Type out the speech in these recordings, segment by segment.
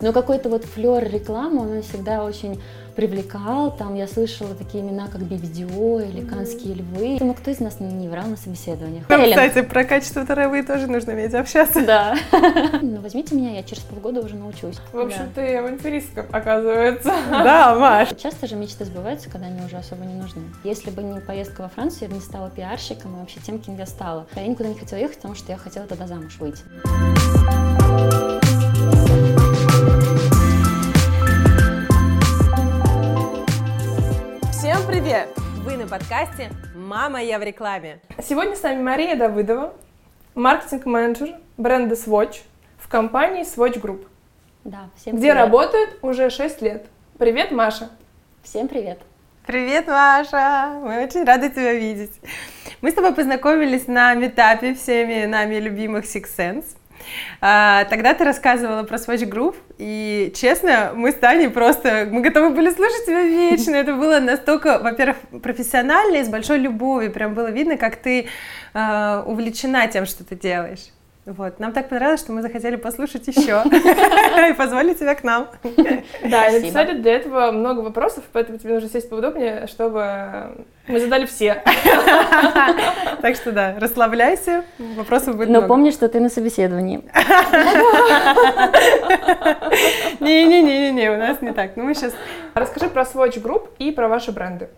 Но какой-то вот флер рекламы, он всегда очень привлекал. Там я слышала такие имена, как BBDO или Канские львы. Ну, кто из нас не врал на собеседованиях? Ну, кстати, про качество травы тоже нужно уметь общаться. Да. Ну, возьмите меня, я через полгода уже научусь. В общем, да. ты авантюристка, оказывается. Да, Маш. Часто же мечты сбываются, когда они уже особо не нужны. Если бы не поездка во Францию, я бы не стала пиарщиком и вообще тем, кем я стала. Я никуда не хотела ехать, потому что я хотела тогда замуж выйти. Подкасте «Мама, я в рекламе». Сегодня с нами Мария Давыдова, маркетинг-менеджер бренда Swatch в компании Swatch Group. Да, всем Где работает уже 6 лет. Привет, Маша! Всем привет! Привет, Маша! Мы очень рады тебя видеть. Мы с тобой познакомились на метапе всеми нами любимых Six Sense. А, тогда ты рассказывала про Swatch Group, и, честно, мы с Таней просто, мы готовы были слушать тебя вечно. Это было настолько, во-первых, профессионально и с большой любовью. Прям было видно, как ты э, увлечена тем, что ты делаешь. Вот. Нам так понравилось, что мы захотели послушать еще и позвали тебя к нам. Да, и написали для этого много вопросов, поэтому тебе нужно сесть поудобнее, чтобы мы задали все. Так что да, расслабляйся, вопросов будет Но помни, что ты на собеседовании. Не-не-не, у нас не так. Ну мы сейчас... Расскажи про Swatch Group и про ваши бренды.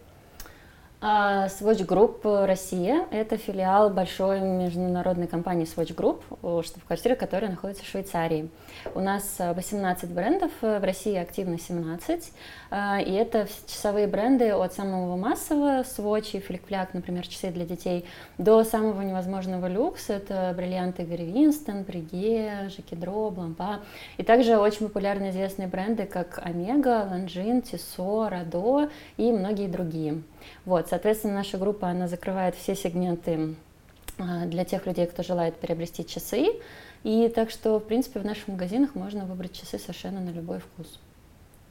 А, Swatch Group Россия – это филиал большой международной компании Swatch Group, штаб-квартира которая находится в Швейцарии. У нас 18 брендов, в России активно 17, а, и это часовые бренды от самого массового Swatch и Флик-Фляк, например, часы для детей, до самого невозможного люкс – это бриллианты Гарри Винстон, Бриге, Жакедро, Блампа, и также очень популярны известные бренды, как Омега, Ланжин, Тисо, Радо и многие другие. Вот, соответственно, наша группа, она закрывает все сегменты а, для тех людей, кто желает приобрести часы. И так что, в принципе, в наших магазинах можно выбрать часы совершенно на любой вкус.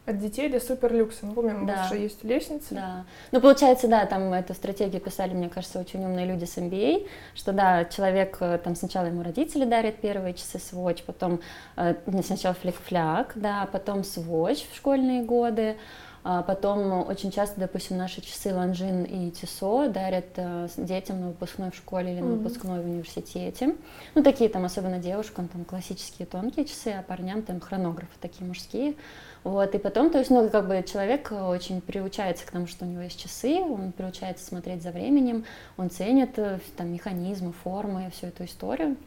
От детей до суперлюкса. Мы помним, да. у вас же есть лестница. Да. Ну, получается, да, там эту стратегию писали, мне кажется, очень умные люди с MBA, что, да, человек, э, там сначала ему родители дарят первые часы Swatch, потом э, сначала флик-фляк, да, потом Swatch в школьные годы, а потом очень часто, допустим, наши часы Ланжин и Тисо дарят э, детям на выпускной в школе или на выпускной в университете. Ну, такие там, особенно девушкам, там классические тонкие часы, а парням там хронографы такие мужские. Вот, и потом, то есть, ну, как бы человек очень приучается к тому, что у него есть часы, он приучается смотреть за временем, он ценит э, там механизмы, формы, всю эту историю.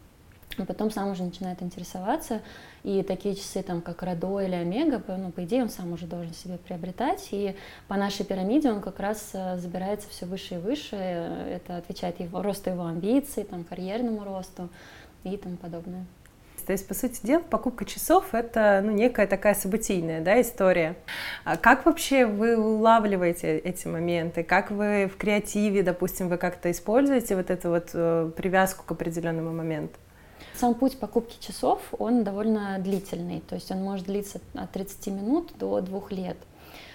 И потом сам уже начинает интересоваться, и такие часы, там, как Радо или Омега, ну, по идее, он сам уже должен себе приобретать, и по нашей пирамиде он как раз э, забирается все выше и выше, это отвечает его росту его амбиций, там, карьерному росту и тому подобное. То есть, по сути дела, покупка часов — это ну, некая такая событийная да, история. А как вообще вы улавливаете эти моменты? Как вы в креативе, допустим, вы как-то используете вот эту вот э, привязку к определенному моменту? Сам путь покупки часов, он довольно длительный, то есть он может длиться от 30 минут до 2 лет.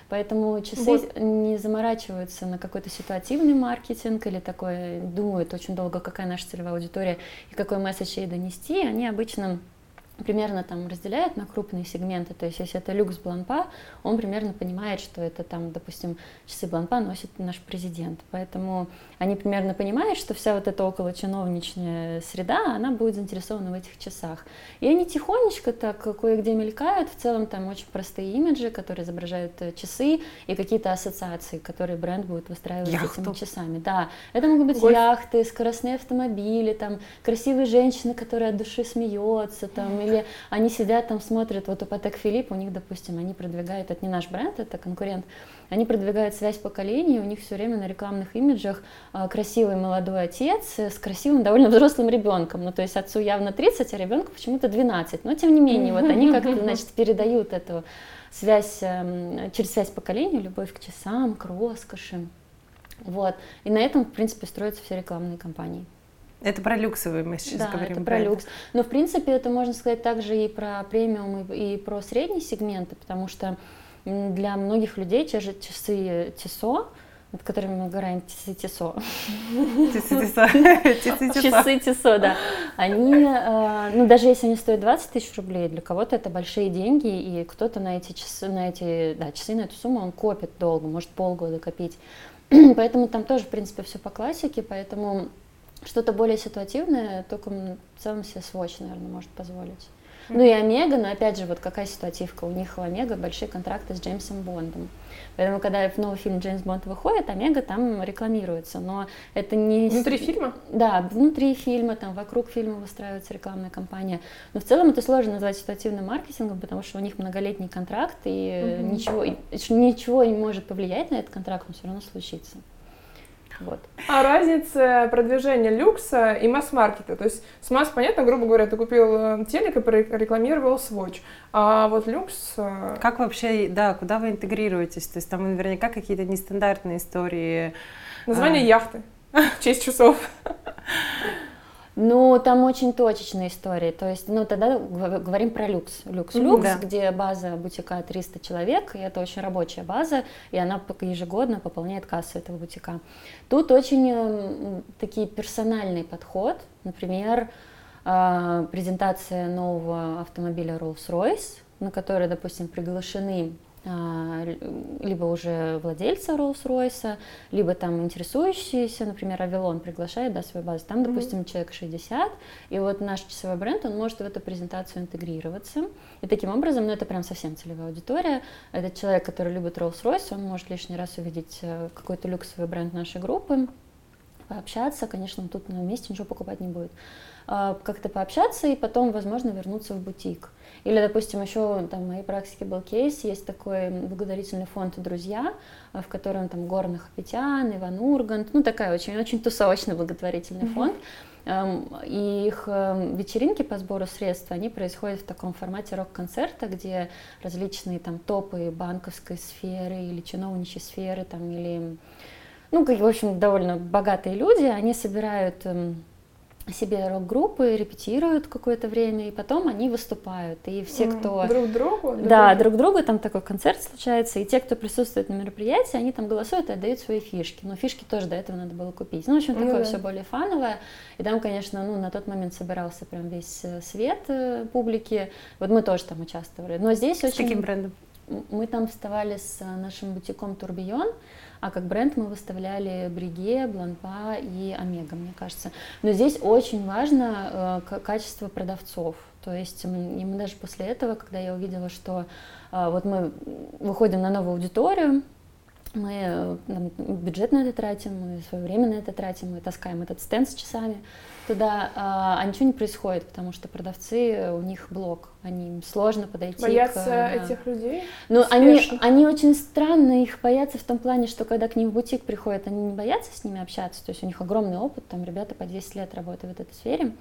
Поэтому часы вот. не заморачиваются на какой-то ситуативный маркетинг или такой, думают очень долго, какая наша целевая аудитория и какой месседж ей донести. Они обычно примерно там разделяет на крупные сегменты, то есть если это люкс Бланпа, он примерно понимает, что это там, допустим, часы Бланпа носит наш президент, поэтому они примерно понимают, что вся вот эта около чиновничная среда, она будет заинтересована в этих часах. И они тихонечко так кое-где мелькают, в целом там очень простые имиджи, которые изображают э, часы и какие-то ассоциации, которые бренд будет выстраивать Яхту. этими часами. Да, это могут быть Гольф. яхты, скоростные автомобили, там красивые женщины, которые от души смеются, там или они сидят там, смотрят, вот у Патек Филипп, у них, допустим, они продвигают, это не наш бренд, это конкурент, они продвигают связь поколений, у них все время на рекламных имиджах красивый молодой отец с красивым, довольно взрослым ребенком. Ну, то есть отцу явно 30, а ребенку почему-то 12. Но тем не менее, вот они как-то, значит, передают эту связь, эм, через связь поколений, любовь к часам, к роскоши. Вот. И на этом, в принципе, строятся все рекламные кампании. Это про люксовые мы сейчас да, говорим. это про люкс. Но, в принципе, это можно сказать также и про премиум, и, и про средние сегменты, потому что для многих людей те же часы ТИСО, над которыми мы говорим часы ТИСО. Часы ТИСО. Часы ТИСО, да. они, э, ну даже если они стоят 20 тысяч рублей, для кого-то это большие деньги, и кто-то на эти часы, на эти, да, часы, на эту сумму он копит долго, может полгода копить. поэтому там тоже, в принципе, все по классике, поэтому что-то более ситуативное только в целом себе Swatch, наверное, может позволить. Ну и Омега, но опять же, вот какая ситуативка, у них у Омега большие контракты с Джеймсом Бондом. Поэтому, когда в новый фильм Джеймс Бонд выходит, Омега там рекламируется, но это не... Внутри фильма? Да, внутри фильма, там вокруг фильма выстраивается рекламная кампания. Но в целом это сложно назвать ситуативным маркетингом, потому что у них многолетний контракт, и угу. ничего, ничего не может повлиять на этот контракт, он все равно случится. Вот. А разница продвижения люкса и масс-маркета? То есть с масс, понятно, грубо говоря, ты купил э, телек и рекламировал Swatch, а вот люкс... Э, как вообще, да, куда вы интегрируетесь? То есть там наверняка какие-то нестандартные истории. Название а... яхты в честь часов. Ну, там очень точечные истории. То есть, ну, тогда говорим про люкс. Люкс, люкс, да. где база бутика 300 человек, и это очень рабочая база, и она ежегодно пополняет кассу этого бутика. Тут очень э, такие персональный подход. Например, э, презентация нового автомобиля Rolls-Royce, на который, допустим, приглашены а, либо уже владельца Rolls-Royce, либо там интересующиеся, например, Авилон приглашает да, свою базу, там, допустим, mm-hmm. человек 60, и вот наш часовой бренд, он может в эту презентацию интегрироваться, и таким образом, ну это прям совсем целевая аудитория, этот человек, который любит Rolls-Royce, он может лишний раз увидеть э, какой-то люксовый бренд нашей группы, пообщаться, конечно, тут на месте ничего покупать не будет, а, как-то пообщаться и потом, возможно, вернуться в бутик. Или, допустим, еще там в моей практике был кейс, есть такой благодарительный фонд «Друзья», э, в котором там Горных Апетян, Иван Ургант, ну такая очень, очень тусовочный благотворительный фонд. Эм, и их вечеринки по сбору средств, они происходят в таком формате рок-концерта, где различные там топы банковской сферы или чиновничьей сферы, там, или, ну, в общем, довольно богатые люди, они собирают себе рок-группы, репетируют какое-то время, и потом они выступают. И все, кто... Друг другу? Да, друг другу, там такой концерт случается, и те, кто присутствует на мероприятии, они там голосуют и отдают свои фишки. Но фишки тоже до этого надо было купить. Ну, в общем, ну такое ну, да. все более фановое. И там, конечно, ну, на тот момент собирался прям весь э, свет э, публики. Вот мы тоже там участвовали. Но здесь с очень... каким брендом? Мы там вставали с э, нашим бутиком Турбион, а как бренд мы выставляли Бриге, Бланпа и Омега, мне кажется. Но здесь очень важно э, качество продавцов. То есть мы даже после этого, когда я увидела, что э, вот мы выходим на новую аудиторию, мы э, там, бюджет на это тратим, мы свое время на это тратим, мы таскаем этот стенд с часами туда, а, а ничего не происходит, потому что продавцы, у них блок, они сложно подойти. Боятся к, да. этих людей? Ну, они, они очень странно их боятся в том плане, что когда к ним в бутик приходят, они не боятся с ними общаться, то есть у них огромный опыт, там ребята по 10 лет работают в этой сфере,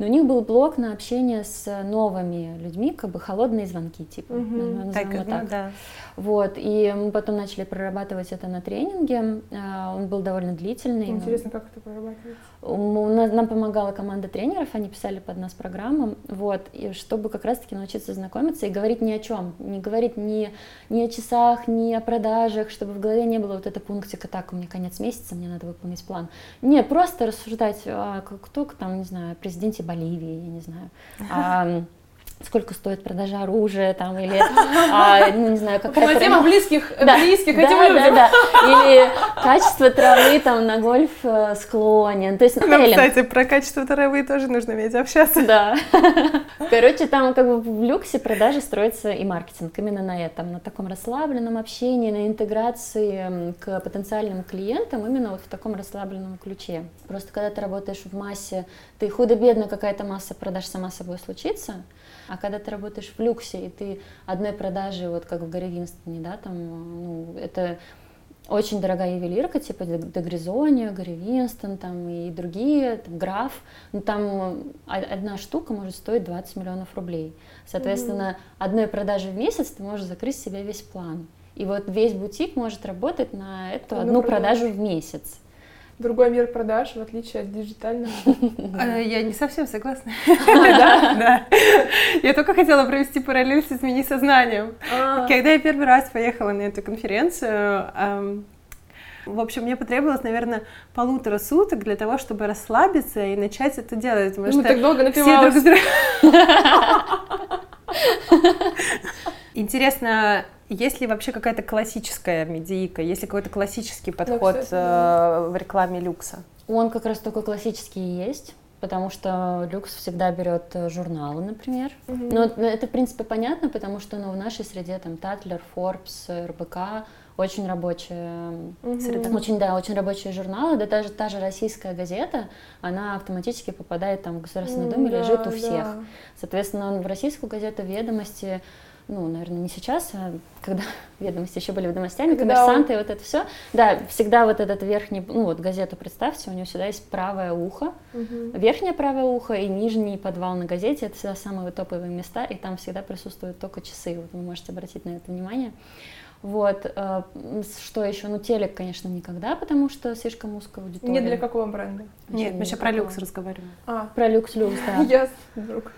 но у них был блок на общение с новыми людьми, как бы холодные звонки, типа, угу. так, вот так. Ну, да. Вот, и мы потом начали прорабатывать это на тренинге, а, он был довольно длительный. Интересно, как это прорабатывается? Нам помогала команда тренеров, они писали под нас программу, вот, и чтобы как раз-таки научиться знакомиться и говорить ни о чем, не говорить ни, ни о часах, ни о продажах, чтобы в голове не было вот это пунктика, так, у меня конец месяца, мне надо выполнить план. Не, просто рассуждать, а, кто там, не знаю, президенте Боливии, я не знаю, а, сколько стоит продажа оружия там или а, ну не знаю какая то тема близких да, близких да, этим да, людям. да, да. или качество травы там на гольф э, склоне то есть ну, Нам, кстати про качество травы тоже нужно уметь общаться. Да. Короче там как бы в люксе продажи строится и маркетинг. Именно на этом на таком расслабленном общении на интеграции к потенциальным клиентам именно вот в таком расслабленном ключе. Просто когда ты работаешь в массе ты худо-бедно какая-то масса продаж сама собой случится а когда ты работаешь в люксе, и ты одной продажи, вот как в Гарри Винстоне, да, там, ну, это очень дорогая ювелирка, типа Дегризония, Гарри Винстон там, и другие, там, Граф, ну, там одна штука может стоить 20 миллионов рублей. Соответственно, mm-hmm. одной продажи в месяц ты можешь закрыть себе весь план. И вот весь бутик может работать на эту одну, одну продажу в месяц другой мир продаж, в отличие от диджитального. А, я не совсем согласна. Да. Я только хотела провести параллель с «Измени сознанием». А. Когда я первый раз поехала на эту конференцию, В общем, мне потребовалось, наверное, полутора суток для того, чтобы расслабиться и начать это делать. Потому ну, что так долго напивалась. Все друг Интересно, есть ли вообще какая-то классическая медийка, есть ли какой-то классический подход ну, кстати, в рекламе люкса? Он как раз только классический и есть потому что люкс всегда берет э, журналы, например. Mm-hmm. Но это, в принципе, понятно, потому что ну, в нашей среде там Татлер, Forbes, РБК очень рабочая mm-hmm. среда. Очень, да, очень рабочие журналы. Да даже та же российская газета, она автоматически попадает там в Государственной mm-hmm, Думе, лежит у всех. Да. Соответственно, в российскую газету «Ведомости» ну, наверное, не сейчас, а когда ведомости еще были ведомостями, когда коммерсанты, он... и вот это все. Да, всегда вот этот верхний, ну вот газету представьте, у него всегда есть правое ухо, угу. верхнее правое ухо и нижний подвал на газете, это всегда самые топовые места, и там всегда присутствуют только часы, вот вы можете обратить на это внимание. Вот, э, что еще? Ну, телек, конечно, никогда, потому что слишком узкая аудитория. Не для какого бренда? Нет, мы еще про люкс разговариваем. А. Про люкс-люкс, да. Ясно, вдруг.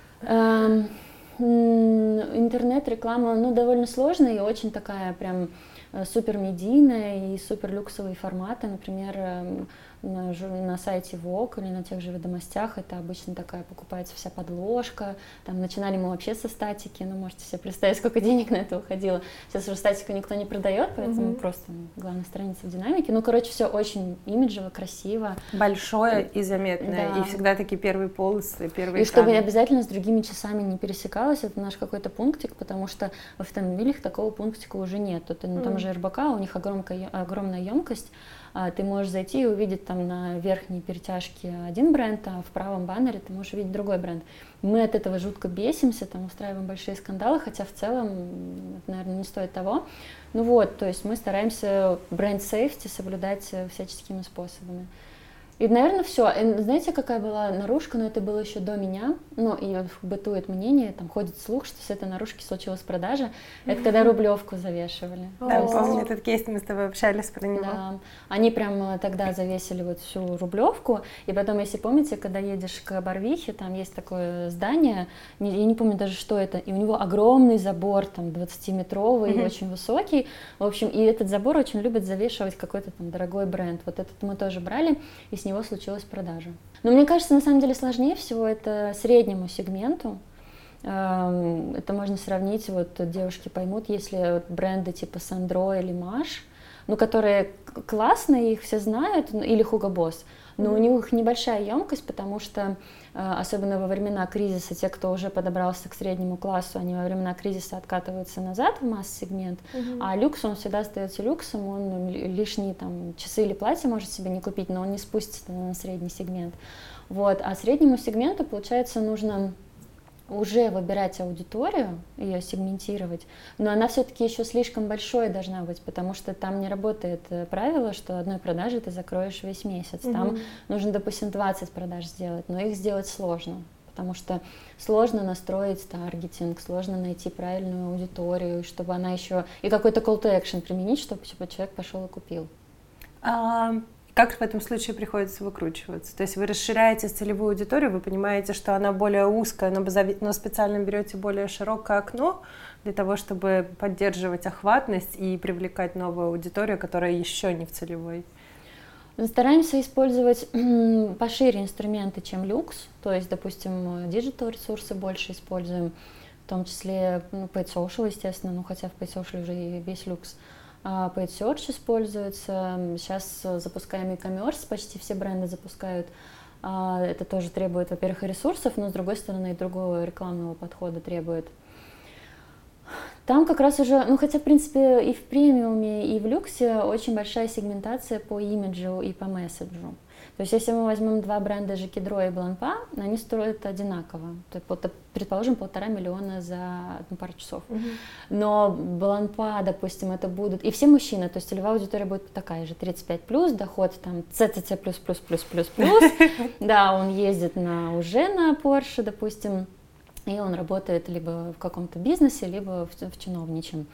Интернет-реклама, ну, довольно сложная и очень такая прям э, супер медийная и супер люксовые форматы, например, эм, на, на сайте Vogue или на тех же ведомостях это обычно такая покупается вся подложка. Там начинали мы вообще со статики, ну можете себе представить, сколько денег на это уходило. Сейчас уже статику никто не продает, поэтому mm-hmm. просто ну, главная страница в динамике. Ну, короче, все очень имиджево, красиво. Большое и заметное. Да. И всегда такие первые полосы, первые И экраны. чтобы обязательно с другими часами не пересекалось, это наш какой-то пунктик, потому что в автомобилях такого пунктика уже нет. Это, ну, там mm-hmm. же РБК, у них огромная, огромная емкость, ты можешь зайти и увидеть там на верхней перетяжке один бренд, а в правом баннере ты можешь увидеть другой бренд. Мы от этого жутко бесимся, там устраиваем большие скандалы, хотя в целом это, наверное, не стоит того. Ну вот, то есть мы стараемся бренд сейфти соблюдать всяческими способами. И, наверное, все. Знаете, какая была наружка, но это было еще до меня. Ну, и бытует мнение, там ходит слух, что с этой наружки случилась продажа. Это когда рублевку завешивали. Да, есть... помню этот кейс, мы с тобой общались про него. Да. Они прям тогда завесили вот всю рублевку. И потом, если помните, когда едешь к Барвихе, там есть такое здание, я не помню даже, что это, и у него огромный забор, там, 20-метровый, mm-hmm. очень высокий. В общем, и этот забор очень любят завешивать какой-то там дорогой бренд. Вот этот мы тоже брали, и с ним него случилась продажа. Но мне кажется, на самом деле сложнее всего это среднему сегменту. Эм, это можно сравнить, вот девушки поймут, если бренды типа Сандро или Маш, ну, которые классные, их все знают, или Hugo Boss, но mm-hmm. у них небольшая емкость, потому что Э, особенно во времена кризиса, те, кто уже подобрался к среднему классу, они во времена кризиса откатываются назад в масс-сегмент, угу. а люкс, он всегда остается люксом, он лишние там часы или платья может себе не купить, но он не спустится на средний сегмент. Вот. А среднему сегменту, получается, нужно уже выбирать аудиторию, ее сегментировать, но она все-таки еще слишком большой должна быть, потому что там не работает э, правило, что одной продажи ты закроешь весь месяц. Угу. Там нужно, допустим, 20 продаж сделать, но их сделать сложно, потому что сложно настроить таргетинг, сложно найти правильную аудиторию, чтобы она еще и какой-то call to action применить, чтобы типа, человек пошел и купил. А, как в этом случае приходится выкручиваться? То есть вы расширяете целевую аудиторию, вы понимаете, что она более узкая, но, но специально берете более широкое окно для того, чтобы поддерживать охватность и привлекать новую аудиторию, которая еще не в целевой. Стараемся использовать пошире инструменты, чем люкс, то есть, допустим, digital ресурсы больше используем, в том числе ну, paid social, естественно, ну хотя в paid social уже и весь люкс. А, Paid Search используется. Сейчас запускаем e-commerce, почти все бренды запускают. А, это тоже требует, во-первых, и ресурсов, но с другой стороны и другого рекламного подхода требует. Там как раз уже, ну хотя в принципе и в премиуме, и в люксе очень большая сегментация по имиджу и по месседжу. То есть если мы возьмем два бренда Жекидро и Бланпа, они стоят одинаково. То есть, предположим, полтора миллиона за одну пару часов. Угу. Но Бланпа, допустим, это будут... И все мужчины, то есть целевая аудитория будет такая же, 35+, плюс, доход там ЦЦЦ+++++++. Да, он ездит на уже на Porsche, допустим, и он работает либо в каком-то бизнесе, либо в, в чиновничем.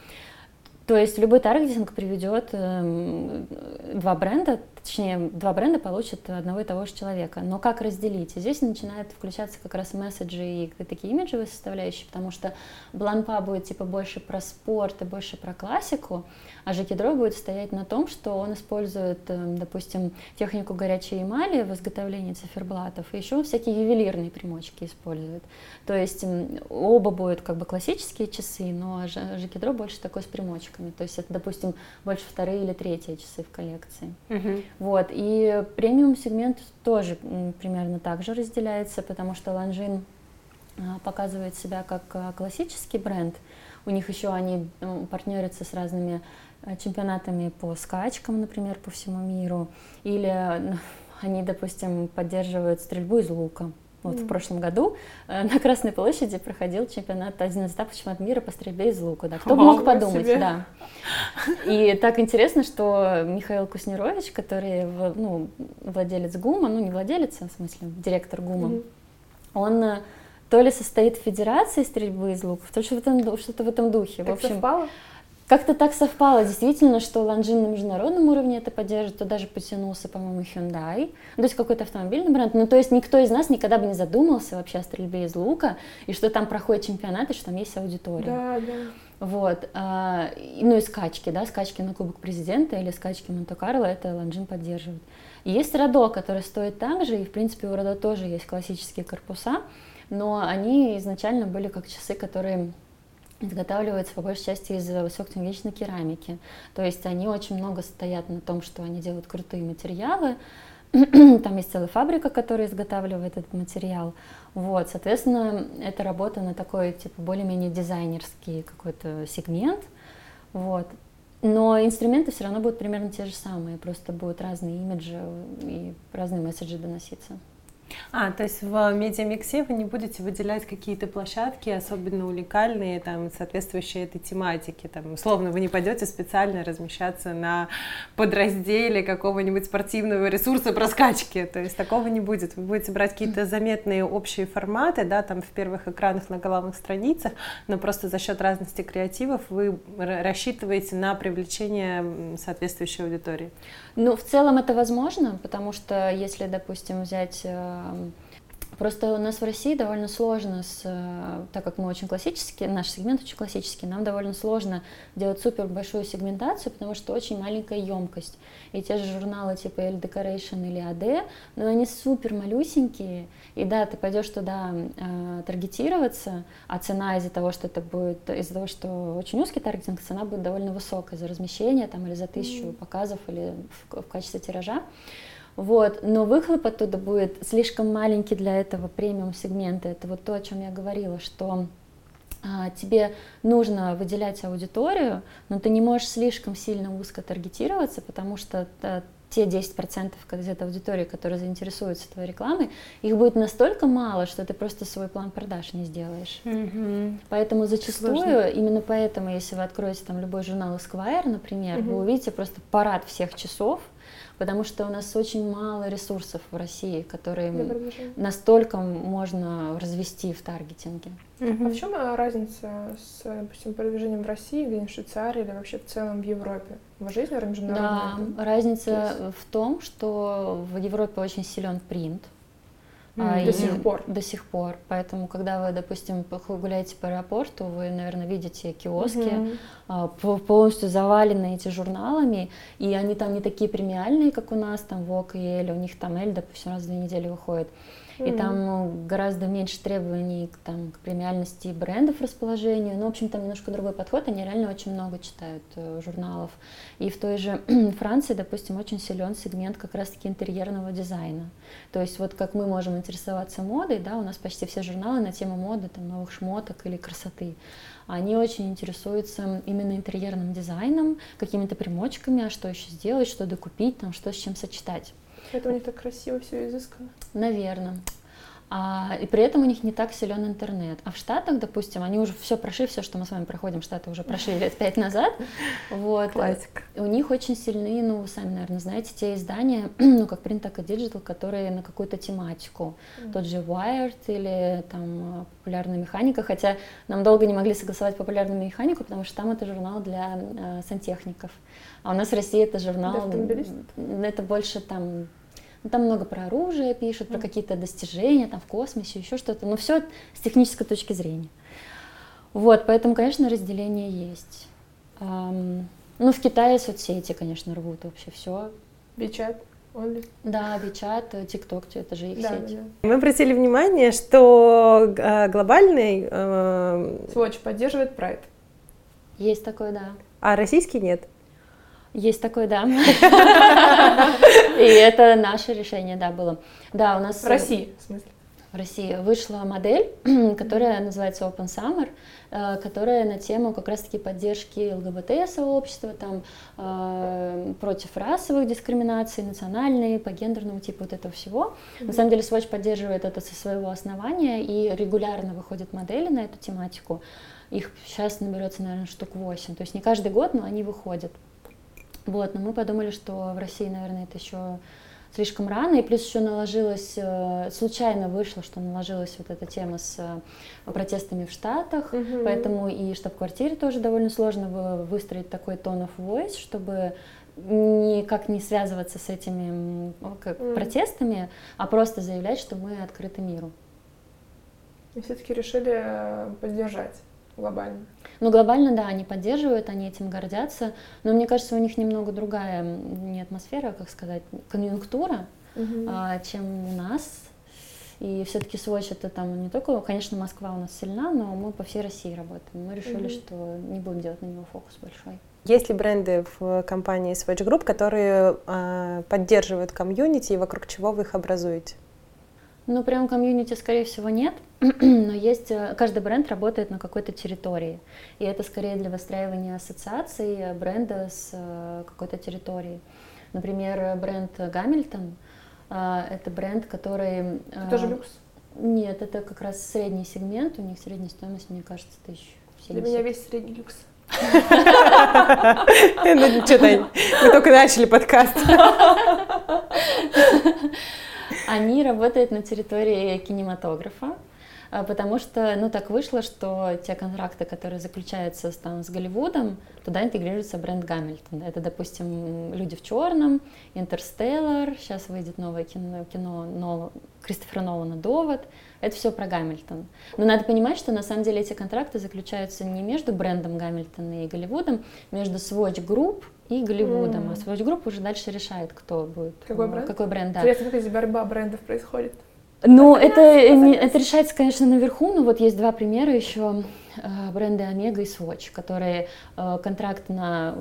То есть любой таргетинг приведет э, два бренда, точнее, два бренда получат одного и того же человека. Но как разделить? И здесь начинают включаться как раз месседжи и такие имиджевые составляющие, потому что Бланпа будет типа больше про спорт и больше про классику, а Жекидро будет стоять на том, что он использует, эм, допустим, технику горячей эмали в изготовлении циферблатов, и еще всякие ювелирные примочки использует. То есть оба будут как бы классические часы, но Жекидро больше такой с примочками. То есть это, допустим, больше вторые или третьи часы в коллекции. Uh-huh. Вот. И премиум сегмент тоже примерно так же разделяется, потому что Ланжин а, показывает себя как а, классический бренд. У них еще они партнерятся с разными чемпионатами по скачкам, например, по всему миру. Или они, допустим, поддерживают стрельбу из лука. Вот mm. в прошлом году э, на Красной площади проходил чемпионат, один из этапов чемпионата мира по стрельбе из лука. Да. Кто бы мог подумать, себе. да. И так интересно, что Михаил Куснерович, который ну, владелец ГУМа, ну не владелец, а в смысле директор ГУМа, mm. он э, то ли состоит в Федерации стрельбы из лука, то что-то что в этом духе. Так в общем, совпало? Как-то так совпало, действительно, что Ланжин на международном уровне это поддерживает, то даже потянулся, по-моему, Hyundai, ну, то есть какой-то автомобильный бренд, ну, то есть никто из нас никогда бы не задумался вообще о стрельбе из лука, и что там проходит чемпионат, и что там есть аудитория. Да, да. Вот, а, ну и скачки, да, скачки на Кубок Президента или скачки Монте-Карло, это Ланжин поддерживает. И есть Радо, который стоит так же, и, в принципе, у Радо тоже есть классические корпуса, но они изначально были как часы, которые изготавливаются по большей части из высокотехнологичной керамики. То есть они очень много стоят на том, что они делают крутые материалы. Там есть целая фабрика, которая изготавливает этот материал. Вот, соответственно, это работа на такой, типа, более-менее дизайнерский какой-то сегмент. Вот. Но инструменты все равно будут примерно те же самые, просто будут разные имиджи и разные месседжи доноситься. А, то есть в медиамиксе вы не будете выделять какие-то площадки особенно уникальные, там, соответствующие этой тематике, там, условно, вы не пойдете специально размещаться на подразделе какого-нибудь спортивного ресурса про скачки, то есть такого не будет. Вы будете брать какие-то заметные общие форматы, да, там в первых экранах на главных страницах, но просто за счет разности креативов вы рассчитываете на привлечение соответствующей аудитории. Ну, в целом это возможно, потому что если, допустим, взять э, Просто у нас в России довольно сложно, с, э, так как мы очень классические, наш сегмент очень классический, нам довольно сложно делать супер большую сегментацию, потому что очень маленькая емкость. И те же журналы типа L Decoration или AD, но они супер малюсенькие, и да, ты пойдешь туда э, таргетироваться, а цена из-за того, что это будет, из-за того, что очень узкий таргетинг, цена будет довольно высокая за размещение там или за тысячу mm. показов или в, в качестве тиража. Вот, но выхлоп оттуда будет слишком маленький для этого премиум сегмента. Это вот то, о чем я говорила, что а, тебе нужно выделять аудиторию, но ты не можешь слишком сильно узко таргетироваться, потому что та, те 10% из этой аудитории, которые заинтересуются твоей рекламой, их будет настолько мало, что ты просто свой план продаж не сделаешь. Mm-hmm. Поэтому зачастую, Сложно. именно поэтому, если вы откроете там любой журнал Esquire, например, mm-hmm. вы увидите просто парад всех часов, потому что у нас очень мало ресурсов в России, которые настолько можно развести в таргетинге. Угу. А в чем разница с, допустим, продвижением в России, где в Швейцарии или вообще в целом в Европе? В жизни международной? Да, разница есть... в том, что в Европе очень силен принт, Mm, до сих пор. До сих пор. Поэтому, когда вы, допустим, гуляете по аэропорту, вы, наверное, видите киоски mm-hmm. полностью заваленные эти журналами, и они там не такие премиальные, как у нас, там Vogue и Эль, у них там Эль, допустим, раз в две недели выходит и там ну, гораздо меньше требований к, там, к премиальности брендов расположению. Ну, в общем, там немножко другой подход, они реально очень много читают э, журналов. И в той же Франции, допустим, очень силен сегмент как раз-таки интерьерного дизайна. То есть вот как мы можем интересоваться модой, да, у нас почти все журналы на тему моды, там, новых шмоток или красоты они очень интересуются именно интерьерным дизайном, какими-то примочками, а что еще сделать, что докупить, там, что с чем сочетать. Это у них так красиво все изысканно. Наверное. А, и при этом у них не так силен интернет. А в Штатах, допустим, они уже все прошли, все, что мы с вами проходим, Штаты уже прошли лет пять назад. Вот. Классика. У них очень сильные, ну, вы сами, наверное, знаете, те издания, ну, как Print и Digital, которые на какую-то тематику. Mm-hmm. Тот же Wired или там популярная механика, хотя нам долго не могли согласовать популярную механику, потому что там это журнал для э, сантехников. А у нас в России это журнал... Это больше там ну, там много про оружие пишут, про какие-то достижения там в космосе, еще что-то. Но все с технической точки зрения. Вот, поэтому, конечно, разделение есть. Эм, ну, в Китае соцсети, конечно, рвут вообще все. Бичат? Only. Да, WeChat, TikTok, это же их да, сеть. Да. Мы обратили внимание, что э, глобальный... Э... Swatch поддерживает Pride. Есть такое, да. А российский нет? Есть такое, да. И это наше решение, да, было. Да, у нас... В России, в смысле? В России вышла модель, которая называется Open Summer, э, которая на тему как раз-таки поддержки ЛГБТ-сообщества, там, э, против расовых дискриминаций, национальной, по гендерному типу вот этого всего. На самом деле Swatch поддерживает это со своего основания, и регулярно выходят модели на эту тематику. Их сейчас наберется, наверное, штук 8. То есть не каждый год, но они выходят. Вот, но мы подумали, что в России, наверное, это еще слишком рано, и плюс еще наложилось, э, случайно вышло, что наложилась вот эта тема с э, протестами в Штатах, угу. поэтому и штаб-квартире тоже довольно сложно было выстроить такой tone of voice, чтобы никак не связываться с этими как, mm. протестами, а просто заявлять, что мы открыты миру. И все-таки решили э, поддержать глобально. Ну, глобально, да, они поддерживают, они этим гордятся, но мне кажется, у них немного другая не атмосфера, как сказать, конъюнктура, угу. а, чем у нас. И все-таки Swatch это там не только, конечно, Москва у нас сильна, но мы по всей России работаем. Мы решили, угу. что не будем делать на него фокус большой. Есть ли бренды в компании Swatch Group, которые э, поддерживают комьюнити и вокруг чего вы их образуете? Ну, прям комьюнити, скорее всего, нет, но есть, э, каждый бренд работает на какой-то территории, и это скорее для выстраивания ассоциаций бренда с э, какой-то территорией. Например, бренд Гамильтон — это бренд, который... Это же люкс? Нет, это как раз средний сегмент, у них средняя стоимость, мне кажется, тысяч Для меня весь средний люкс. Ну, что-то мы только начали подкаст. Они работают на территории кинематографа, потому что, ну, так вышло, что те контракты, которые заключаются там, с Голливудом, туда интегрируется бренд Гамильтон. Это, допустим, «Люди в черном», «Интерстеллар», сейчас выйдет новое кино, кино Нол... Кристофера Нолана «Довод», это все про Гамильтон. Но надо понимать, что на самом деле эти контракты заключаются не между брендом Гамильтона и Голливудом, между Swatch Group и Голливудом. Mm. А Swatch Group уже дальше решает, кто будет. Какой бренд? Какой бренд, да. Интересно, как здесь борьба брендов происходит? Ну, это, это, это решается, конечно, наверху, но вот есть два примера еще э, бренды Омега и Swatch, которые э, контракт на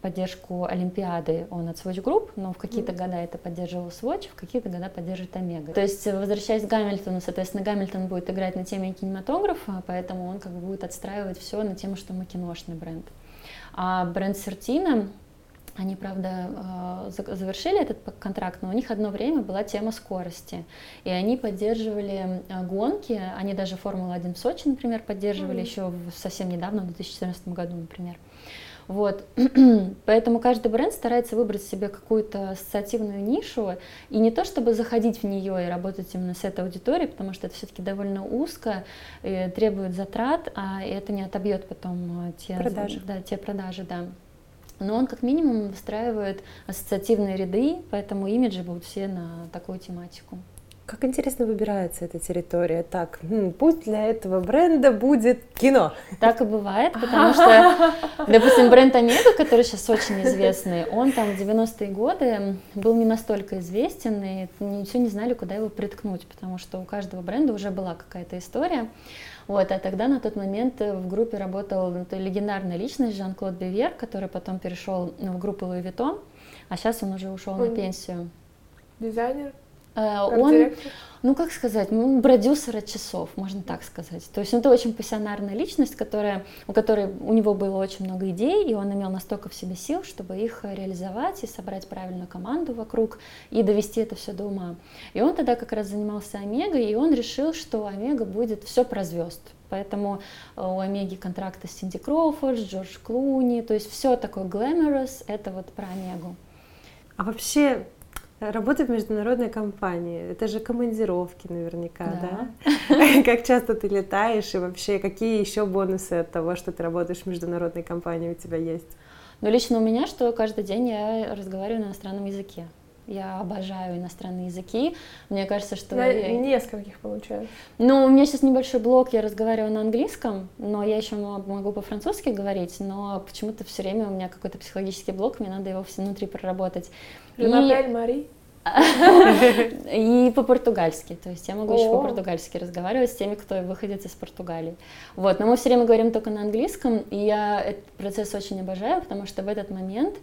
поддержку Олимпиады, он от Swatch Group, но в какие-то года это поддерживал Swatch, в какие-то года поддерживает Омега. То есть, возвращаясь к Гамильтону, соответственно, Гамильтон будет играть на теме кинематографа, поэтому он как бы будет отстраивать все на тему, что мы киношный бренд. А бренд Сертина, они, правда, э, завершили этот контракт, но у них одно время была тема скорости. И они поддерживали э, гонки, они даже Формулу-1 в Сочи, например, поддерживали mm-hmm. еще совсем недавно, в 2014 году, например. Вот. Поэтому каждый бренд старается выбрать себе какую-то ассоциативную нишу, и не то чтобы заходить в нее и работать именно с этой аудиторией, потому что это все-таки довольно узко, требует затрат, а это не отобьет потом э, те продажи. Да, те продажи, да но он как минимум выстраивает ассоциативные ряды, поэтому имиджи будут все на такую тематику. Как интересно выбирается эта территория. Так, м, пусть для этого бренда будет кино. Так и бывает, потому что, допустим, бренд Омега, который сейчас очень известный, он там в 90-е годы был не настолько известен, и все не знали, куда его приткнуть, потому что у каждого бренда уже была какая-то история. Вот, а тогда на тот момент в группе работал легендарная личность Жан-Клод Бевер, который потом перешел в группу Louis Vuitton, а сейчас он уже ушел он на пенсию. Дизайнер? Он ну, как сказать, ну, продюсера часов, можно так сказать. То есть это очень пассионарная личность, которая, у которой у него было очень много идей, и он имел настолько в себе сил, чтобы их реализовать и собрать правильную команду вокруг и довести это все до ума. И он тогда как раз занимался Омегой, и он решил, что Омега будет все про звезд. Поэтому э, у Омеги контракты с Синди Кроуфорд, с Джордж Клуни, то есть все такое glamorous, это вот про Омегу. А вообще Работа в международной компании, это же командировки наверняка, да? да? Как часто ты летаешь и вообще какие еще бонусы от того, что ты работаешь в международной компании у тебя есть? Ну, лично у меня, что каждый день я разговариваю на иностранном языке. Я обожаю иностранные языки. Мне кажется, что... На я... нескольких получается. Ну, у меня сейчас небольшой блок, я разговариваю на английском, но я еще могу по-французски говорить, но почему-то все время у меня какой-то психологический блок, мне надо его все внутри проработать. И... Мари. И по-португальски, то есть я могу еще по-португальски разговаривать с теми, кто выходит из Португалии. Вот, но мы все время говорим только на английском, и я этот процесс очень обожаю, потому что в этот момент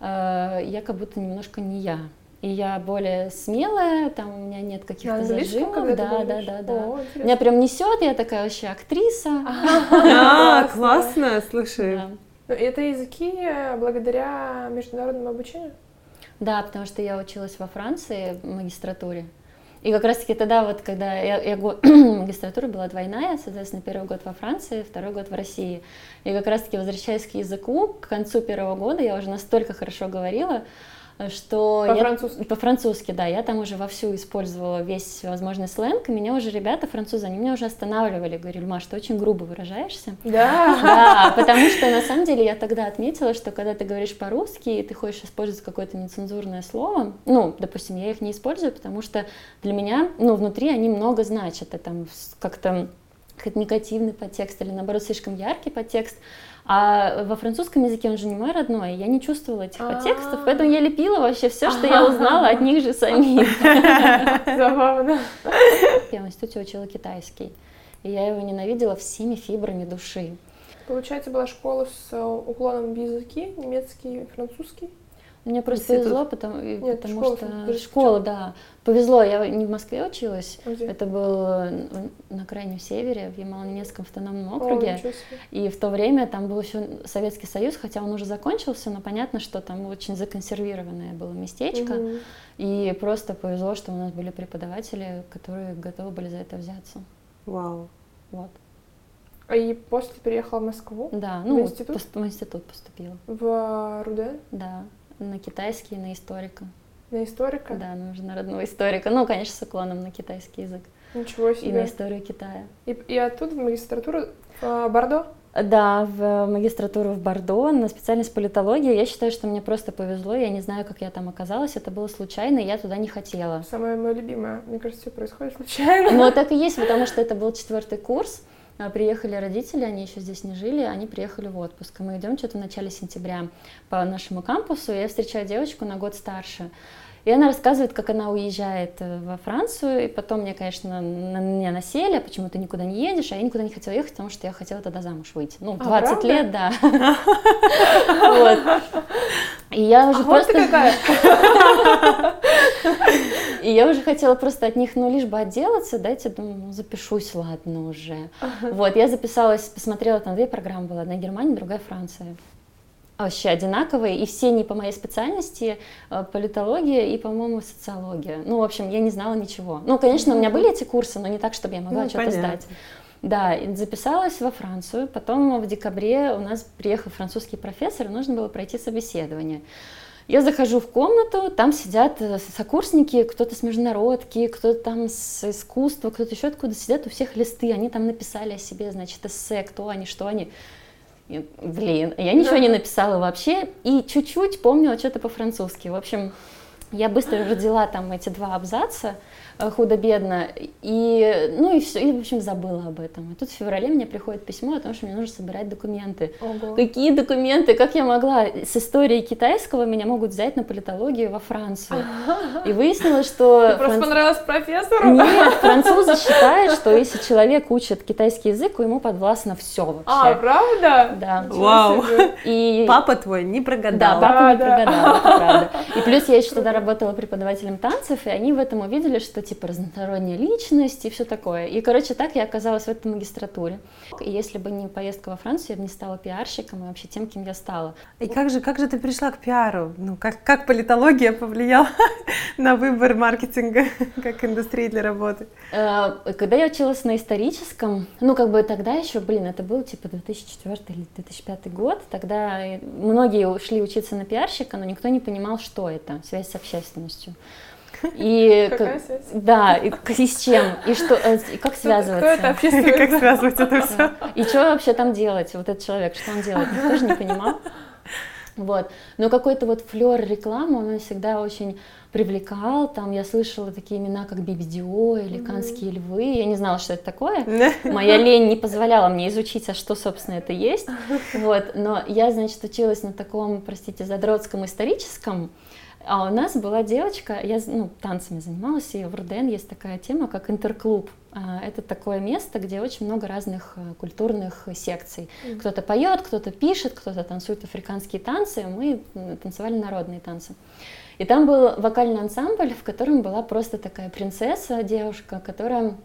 э, я как будто немножко не я. И я более смелая, там у меня нет каких-то зажимов. Да, да, да, да. О, меня прям несет, я такая вообще актриса. А, классно, слушай. Это языки э, благодаря международному обучению? Да, потому что я училась во Франции в магистратуре. И как раз-таки тогда, вот, когда я, я год, магистратура была двойная, соответственно, первый год во Франции, второй год в России. И как раз-таки, возвращаясь к языку, к концу первого года я уже настолько хорошо говорила, что по-французски. по-французски, да, я там уже вовсю использовала весь возможный сленг, и меня уже ребята французы, они меня уже останавливали, говорили, Маш, ты очень грубо выражаешься. Да. Да, потому что на самом деле я тогда отметила, что когда ты говоришь по-русски, и ты хочешь использовать какое-то нецензурное слово, ну, допустим, я их не использую, потому что для меня, ну, внутри они много значат, это там как-то какой-то негативный подтекст или наоборот слишком яркий подтекст, а во французском языке он же не мой родной, я не чувствовала этих подтекстов, поэтому я лепила вообще все, что я узнала от них же самих. Забавно. Я в институте учила китайский, и я его ненавидела всеми фибрами души. Получается, была школа с э, уклоном в языки, немецкий, французский? Мне просто Институт. повезло, потому, Нет, потому школа, что школа, да. Повезло, я не в Москве училась, Где? это был на крайнем севере, в Ямало-Ненецком автономном округе. О, и в то время там был еще Советский Союз, хотя он уже закончился, но понятно, что там очень законсервированное было местечко. Угу. И просто повезло, что у нас были преподаватели, которые готовы были за это взяться. Вау. Вот. И после переехала в Москву? Да, ну, в институт? в институт поступила. В РУД? Да. На китайский, на историка. На историка? Да, на международного историка. Ну, конечно, с уклоном на китайский язык. Ничего себе. И на историю Китая. И, и оттуда в магистратуру в Бордо? Да, в магистратуру в Бордо на специальность политологии. Я считаю, что мне просто повезло. Я не знаю, как я там оказалась. Это было случайно, и я туда не хотела. Самое мое любимое. Мне кажется, все происходит случайно. Ну, так и есть, потому что это был четвертый курс. А, приехали родители, они еще здесь не жили, они приехали в отпуск. Мы идем что-то в начале сентября по нашему кампусу, и я встречаю девочку на год старше. И она рассказывает, как она уезжает э, во Францию, и потом мне, конечно, на меня насели, а почему ты никуда не едешь, а я никуда не хотела ехать, потому что я хотела тогда замуж выйти. Ну, 20 а, лет, да. И я уже а просто... И я уже хотела просто от них, ну, лишь бы отделаться, дайте, думаю, ну, запишусь, ладно уже. Вот, я записалась, посмотрела, там две программы было, одна Германия, другая Франция вообще одинаковые, и все не по моей специальности, э, политология и, по-моему, социология. Ну, в общем, я не знала ничего. Ну, конечно, у меня были эти курсы, но не так, чтобы я могла ну, что-то сдать. Да, записалась во Францию, потом в декабре у нас приехал французский профессор, и нужно было пройти собеседование. Я захожу в комнату, там сидят э, сокурсники, кто-то с международки, кто-то там с искусства, кто-то еще откуда сидят, у всех листы, они там написали о себе, значит, эссе, кто они, что они. Блин, я ничего не написала вообще и чуть-чуть помнила что-то по-французски. В общем, я быстро родила там эти два абзаца, худо-бедно. И, ну и все, и, в общем, забыла об этом. И тут в феврале мне приходит письмо о том, что мне нужно собирать документы. Ого. Какие документы? Как я могла? С историей китайского меня могут взять на политологию во Францию. И выяснилось, что... Ты просто понравилось профессору? Нет, французы считают, что если человек учит китайский язык, ему подвластно все вообще. А, правда? Да. Вау. И... Папа твой не прогадал. Да, папа да, не да. прогадал, это правда. И плюс я еще тогда работала преподавателем танцев, и они в этом увидели, что типа разносторонняя личность и все такое. И, короче, так я оказалась в этой магистратуре. И если бы не поездка во Францию, я бы не стала пиарщиком и вообще тем, кем я стала. И как же, как же ты пришла к пиару? Ну, как, как политология повлияла на выбор маркетинга как индустрии для работы? Э, когда я училась на историческом, ну, как бы тогда еще, блин, это был типа 2004 или 2005 год, тогда многие ушли учиться на пиарщика, но никто не понимал, что это, связь с общественностью. И Какая связь? Да, и, и с чем, и что, э, и как связываться. Кто это общественность? Как связывать это все? И что вообще там делать, вот этот человек, что он делает, никто же не понимал. Вот. Но какой-то вот флер рекламы, он всегда очень привлекал. Там я слышала такие имена, как Бибидио или Канские львы. Я не знала, что это такое. Моя лень не позволяла мне изучить, а что, собственно, это есть. Вот. Но я, значит, училась на таком, простите, задротском историческом. А у нас была девочка, я ну, танцами занималась, и в РУДН есть такая тема, как интерклуб. А, это такое место, где очень много разных э, культурных секций. Кто-то поет, кто-то пишет, кто-то танцует африканские танцы, мы танцевали народные танцы. И там был вокальный ансамбль, в котором была просто такая принцесса, девушка, которая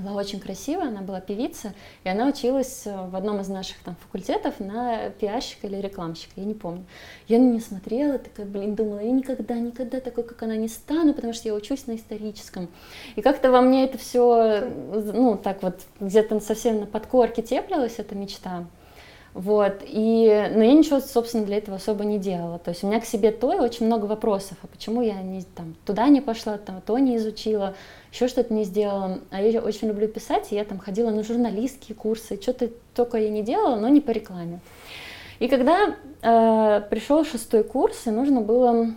была очень красивая, она была певица, и она училась э, в одном из наших там факультетов на пиарщика или рекламщика, я не помню. Я на нее смотрела, такая, блин, думала, я никогда, никогда такой, как она, не стану, потому что я учусь на историческом. И как-то во мне это все, ну, так вот, где-то совсем на подкорке теплилась эта мечта. Вот, и, но я ничего, собственно, для этого особо не делала. То есть у меня к себе той очень много вопросов, а почему я не, там, туда не пошла, там, то не изучила, еще что-то не сделала. А я очень люблю писать, и я там ходила на журналистские курсы, что-то только я не делала, но не по рекламе. И когда э, пришел шестой курс, и нужно было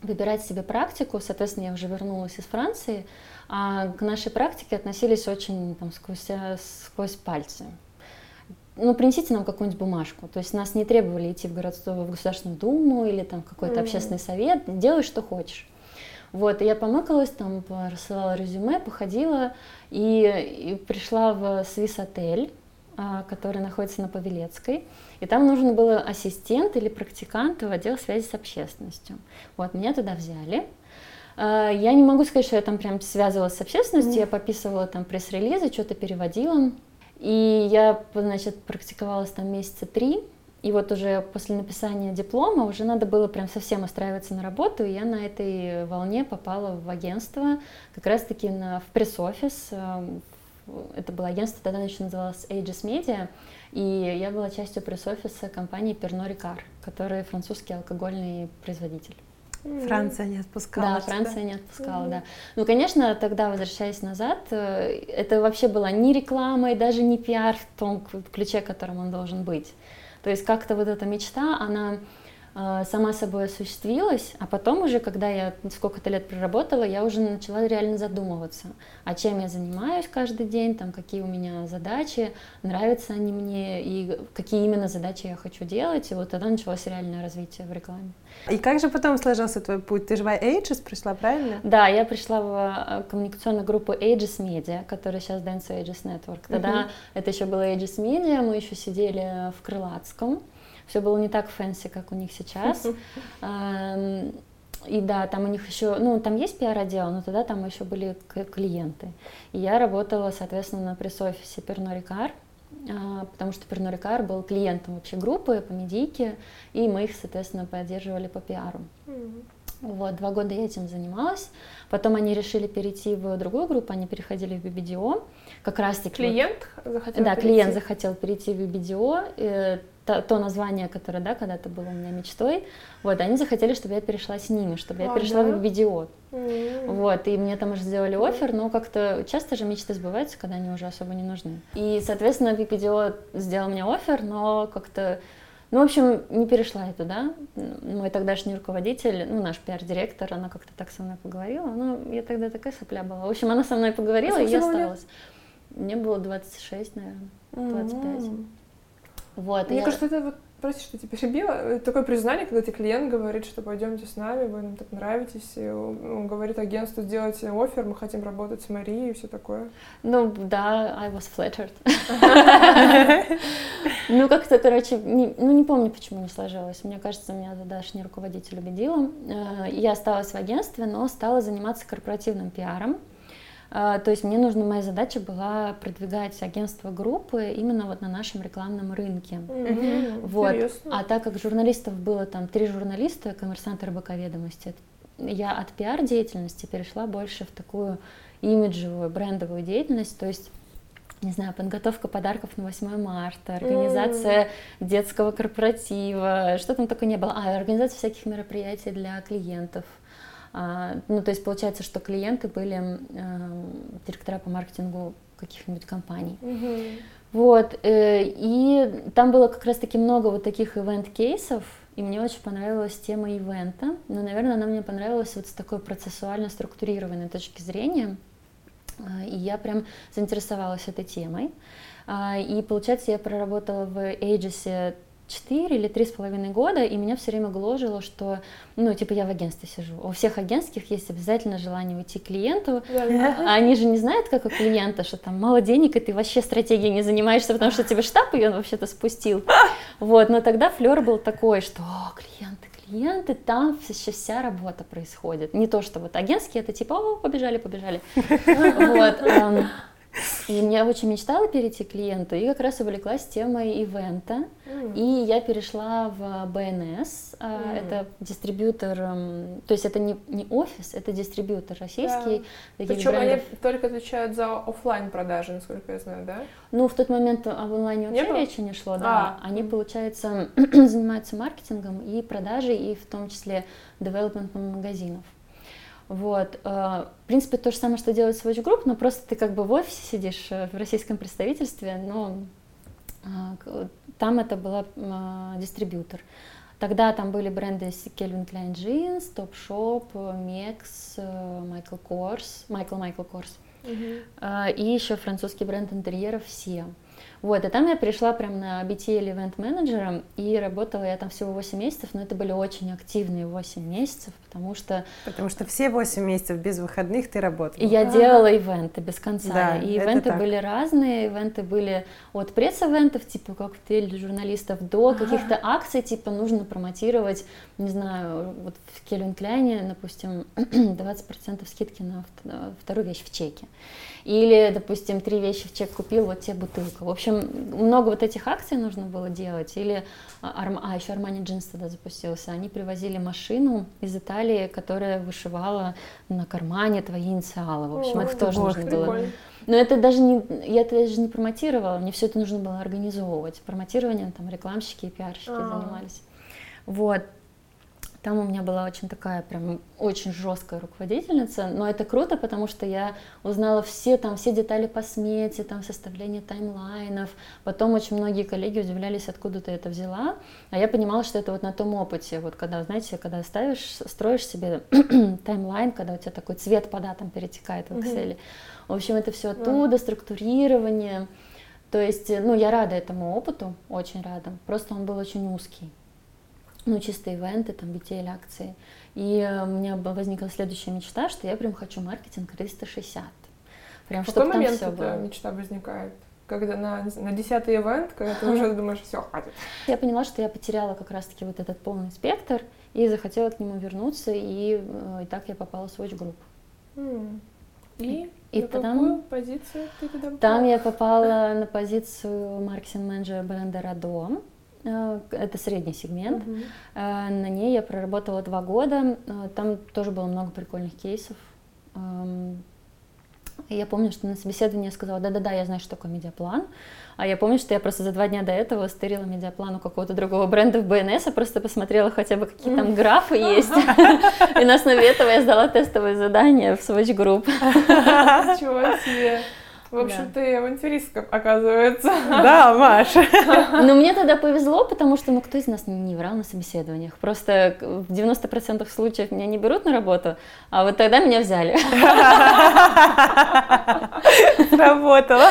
выбирать себе практику, соответственно, я уже вернулась из Франции, а к нашей практике относились очень там, сквозь, э, сквозь пальцы ну, принесите нам какую-нибудь бумажку. То есть нас не требовали идти в, городскую, в Государственную Думу или там какой-то mm-hmm. общественный совет, делай, что хочешь. Вот, и я помыкалась, там, рассылала резюме, походила и, и пришла в Свис-отель, а, который находится на Павелецкой, и там нужен был ассистент или практикант в отдел связи с общественностью. Вот, меня туда взяли, а, я не могу сказать, что я там прям связывалась с общественностью, mm. я пописывала там пресс-релизы, что-то переводила, и я, значит, практиковалась там месяца три, и вот уже после написания диплома уже надо было прям совсем устраиваться на работу, и я на этой волне попала в агентство, как раз-таки на, в пресс-офис. Эм, это было агентство, тогда еще называлось Aegis Media, и я была частью пресс-офиса компании Pernod Ricard, который французский алкогольный производитель. Франция не отпускала. Да, Франция не отпускала, да. Ну, конечно, тогда, возвращаясь назад, э, это вообще была не реклама и даже не пиар в том ключе, которым он должен быть. То есть как-то вот эта мечта, она сама собой осуществилась, а потом уже, когда я сколько-то лет проработала, я уже начала реально задумываться, о чем я занимаюсь каждый день, там, какие у меня задачи, нравятся они мне, и какие именно задачи я хочу делать, и вот тогда началось реальное развитие в рекламе. И как же потом сложился твой путь? Ты же в Aegis пришла, правильно? Да, я пришла в а, коммуникационную группу Aegis Media, которая сейчас Dentsu Aegis Network. Тогда uh-huh. это еще было Aegis Media, мы еще сидели в Крылатском, все было не так fancy, как у них сейчас. И да, там у них еще, ну, там есть пиар-отдел, но тогда там еще были клиенты. И я работала, соответственно, на пресс-офисе а, потому что Ricard был клиентом вообще группы по медийке, и мы их, соответственно, поддерживали по пиару. Вот, два года я этим занималась. Потом они решили перейти в другую группу, они переходили в BBDO. Как раз таки... Клиент вот, захотел Да, перейти. клиент захотел перейти в BBDO то, то название, которое, да, когда-то было у меня мечтой, вот, они захотели, чтобы я перешла с ними, чтобы я перешла да? в видео. Mm. Вот, и мне там уже сделали офер, но как-то часто же мечты сбываются, когда они уже особо не нужны. И, соответственно, видео сделал мне офер, но как-то ну, в общем, не перешла я туда. Мой тогдашний руководитель, ну, наш пиар-директор, она как-то так со мной поговорила. Ну, я тогда такая сопля была. В общем, она со мной поговорила, а и я осталась. Мне было 26, наверное, 25. Mm-hmm. Вот, Мне я... кажется, это вот прости, что тебя перебила, такое признание, когда тебе клиент говорит, что пойдемте с нами, вы нам так нравитесь, и он говорит агентству, сделайте офер, мы хотим работать с Марией и все такое. Ну, да, I was flattered. Ну, как-то, короче, ну, не помню, почему не сложилось. Мне кажется, меня не руководитель убедила. Э, я осталась в агентстве, но стала заниматься корпоративным пиаром. А, то есть мне нужна, моя задача была продвигать агентство группы именно вот на нашем рекламном рынке. Mm-hmm. Вот. А так как журналистов было там три журналиста, коммерсант РБК ведомости, я от пиар-деятельности перешла больше в такую имиджевую, брендовую деятельность, то есть не знаю, подготовка подарков на 8 марта, организация mm. детского корпоратива, что там только не было, а, организация всяких мероприятий для клиентов. А, ну, то есть получается, что клиенты были э, директора по маркетингу каких-нибудь компаний. Mm-hmm. Вот, э, и там было как раз-таки много вот таких ивент-кейсов, и мне очень понравилась тема ивента, но, наверное, она мне понравилась вот с такой процессуально структурированной точки зрения, а, и я прям заинтересовалась этой темой. А, и получается, я проработала в Aegis 4 или три с половиной года, и меня все время гложило, что, ну, типа, я в агентстве сижу. У всех агентских есть обязательно желание уйти к клиенту, а они же не знают, как у клиента, что там мало денег, и ты вообще стратегией не занимаешься, потому что тебе штаб ее вообще-то спустил. Вот, но тогда флер был такой, что о, клиенты, клиенты, там еще вся работа происходит. Не то, что вот агентские, это типа, о, побежали, побежали. Вот. И я очень мечтала перейти к клиенту, и как раз увлеклась темой ивента. Mm. И я перешла в БНС, mm. это дистрибьютор, то есть это не, не офис, это дистрибьютор российский. Да. Причем брендов. они только отвечают за офлайн продажи, насколько я знаю, да? Ну, в тот момент об онлайне вообще не речи не шло, да. А. Они, получается, занимаются маркетингом и продажей, и в том числе девелопментом магазинов. Вот. Э, в принципе, то же самое, что делает Swatch Group, но просто ты как бы в офисе сидишь э, в российском представительстве, но э, там это была дистрибьютор. Тогда там были бренды Calvin Klein Jeans, Topshop, Mex, Michael Kors, Michael Michael Kors. Uh-huh. И еще французский бренд интерьеров все. Вот, и там я пришла прям на BTL event менеджером, и работала я там всего 8 месяцев, но это были очень активные 8 месяцев, потому что... Потому что все 8 месяцев без выходных ты работала. И я а делала ивенты без конца, да, и ивенты были разные, ивенты были от пресс-ивентов, типа коктейль для журналистов, до каких-то акций, типа нужно промотировать, не знаю, вот в Кельвин Кляйне, допустим, 20% скидки на вторую вещь в чеке. Или, допустим, три вещи в чек купил, вот тебе бутылка. В общем, много вот этих акций нужно было делать. Или, а, еще Armani Jeans тогда запустился. Они привозили машину из Италии, которая вышивала на кармане твои инициалы. В общем, О, это тоже нужно прикольно. было. Но это даже не, я это даже не промотировала, мне все это нужно было организовывать. Промотированием там рекламщики и пиарщики А-а-а. занимались. Вот. Там у меня была очень такая прям очень жесткая руководительница, но это круто, потому что я узнала все там все детали по смете, там составление таймлайнов. Потом очень многие коллеги удивлялись, откуда ты это взяла, а я понимала, что это вот на том опыте, вот когда, знаете, когда ставишь, строишь себе таймлайн, когда у тебя такой цвет по датам перетекает в Excel. Mm-hmm. В общем, это все оттуда, структурирование. То есть, ну, я рада этому опыту, очень рада. Просто он был очень узкий ну, чисто ивенты, там, BTL акции. И э, у меня возникла следующая мечта, что я прям хочу маркетинг 360. Прям, в какой момент эта было. мечта возникает? Когда на, на десятый ивент, когда ты уже думаешь, все, хватит. Я поняла, что я потеряла как раз-таки вот этот полный спектр и захотела к нему вернуться, и, э, и так я попала в Swatch Group. Mm. И, и на потом, какую позицию ты туда попала? Там я попала на позицию маркетинг-менеджера бренда Радом. Э, это средний сегмент. Uh-huh. На ней я проработала два года. Э, там тоже было много прикольных кейсов. Эм, я помню, что на собеседовании я сказала, да-да-да, я знаю, что такое медиаплан. А я помню, что я просто за два дня до этого стырила медиаплан у какого-то другого бренда в БНС, а просто посмотрела хотя бы, какие там графы есть. И на основе этого я сдала тестовое задание в Swatch Group. Ничего себе! В общем, да. ты авантюристка, оказывается. Да, Маша. Но мне тогда повезло, потому что, ну, кто из нас не врал на собеседованиях? Просто в 90% случаев меня не берут на работу, а вот тогда меня взяли. Сработало.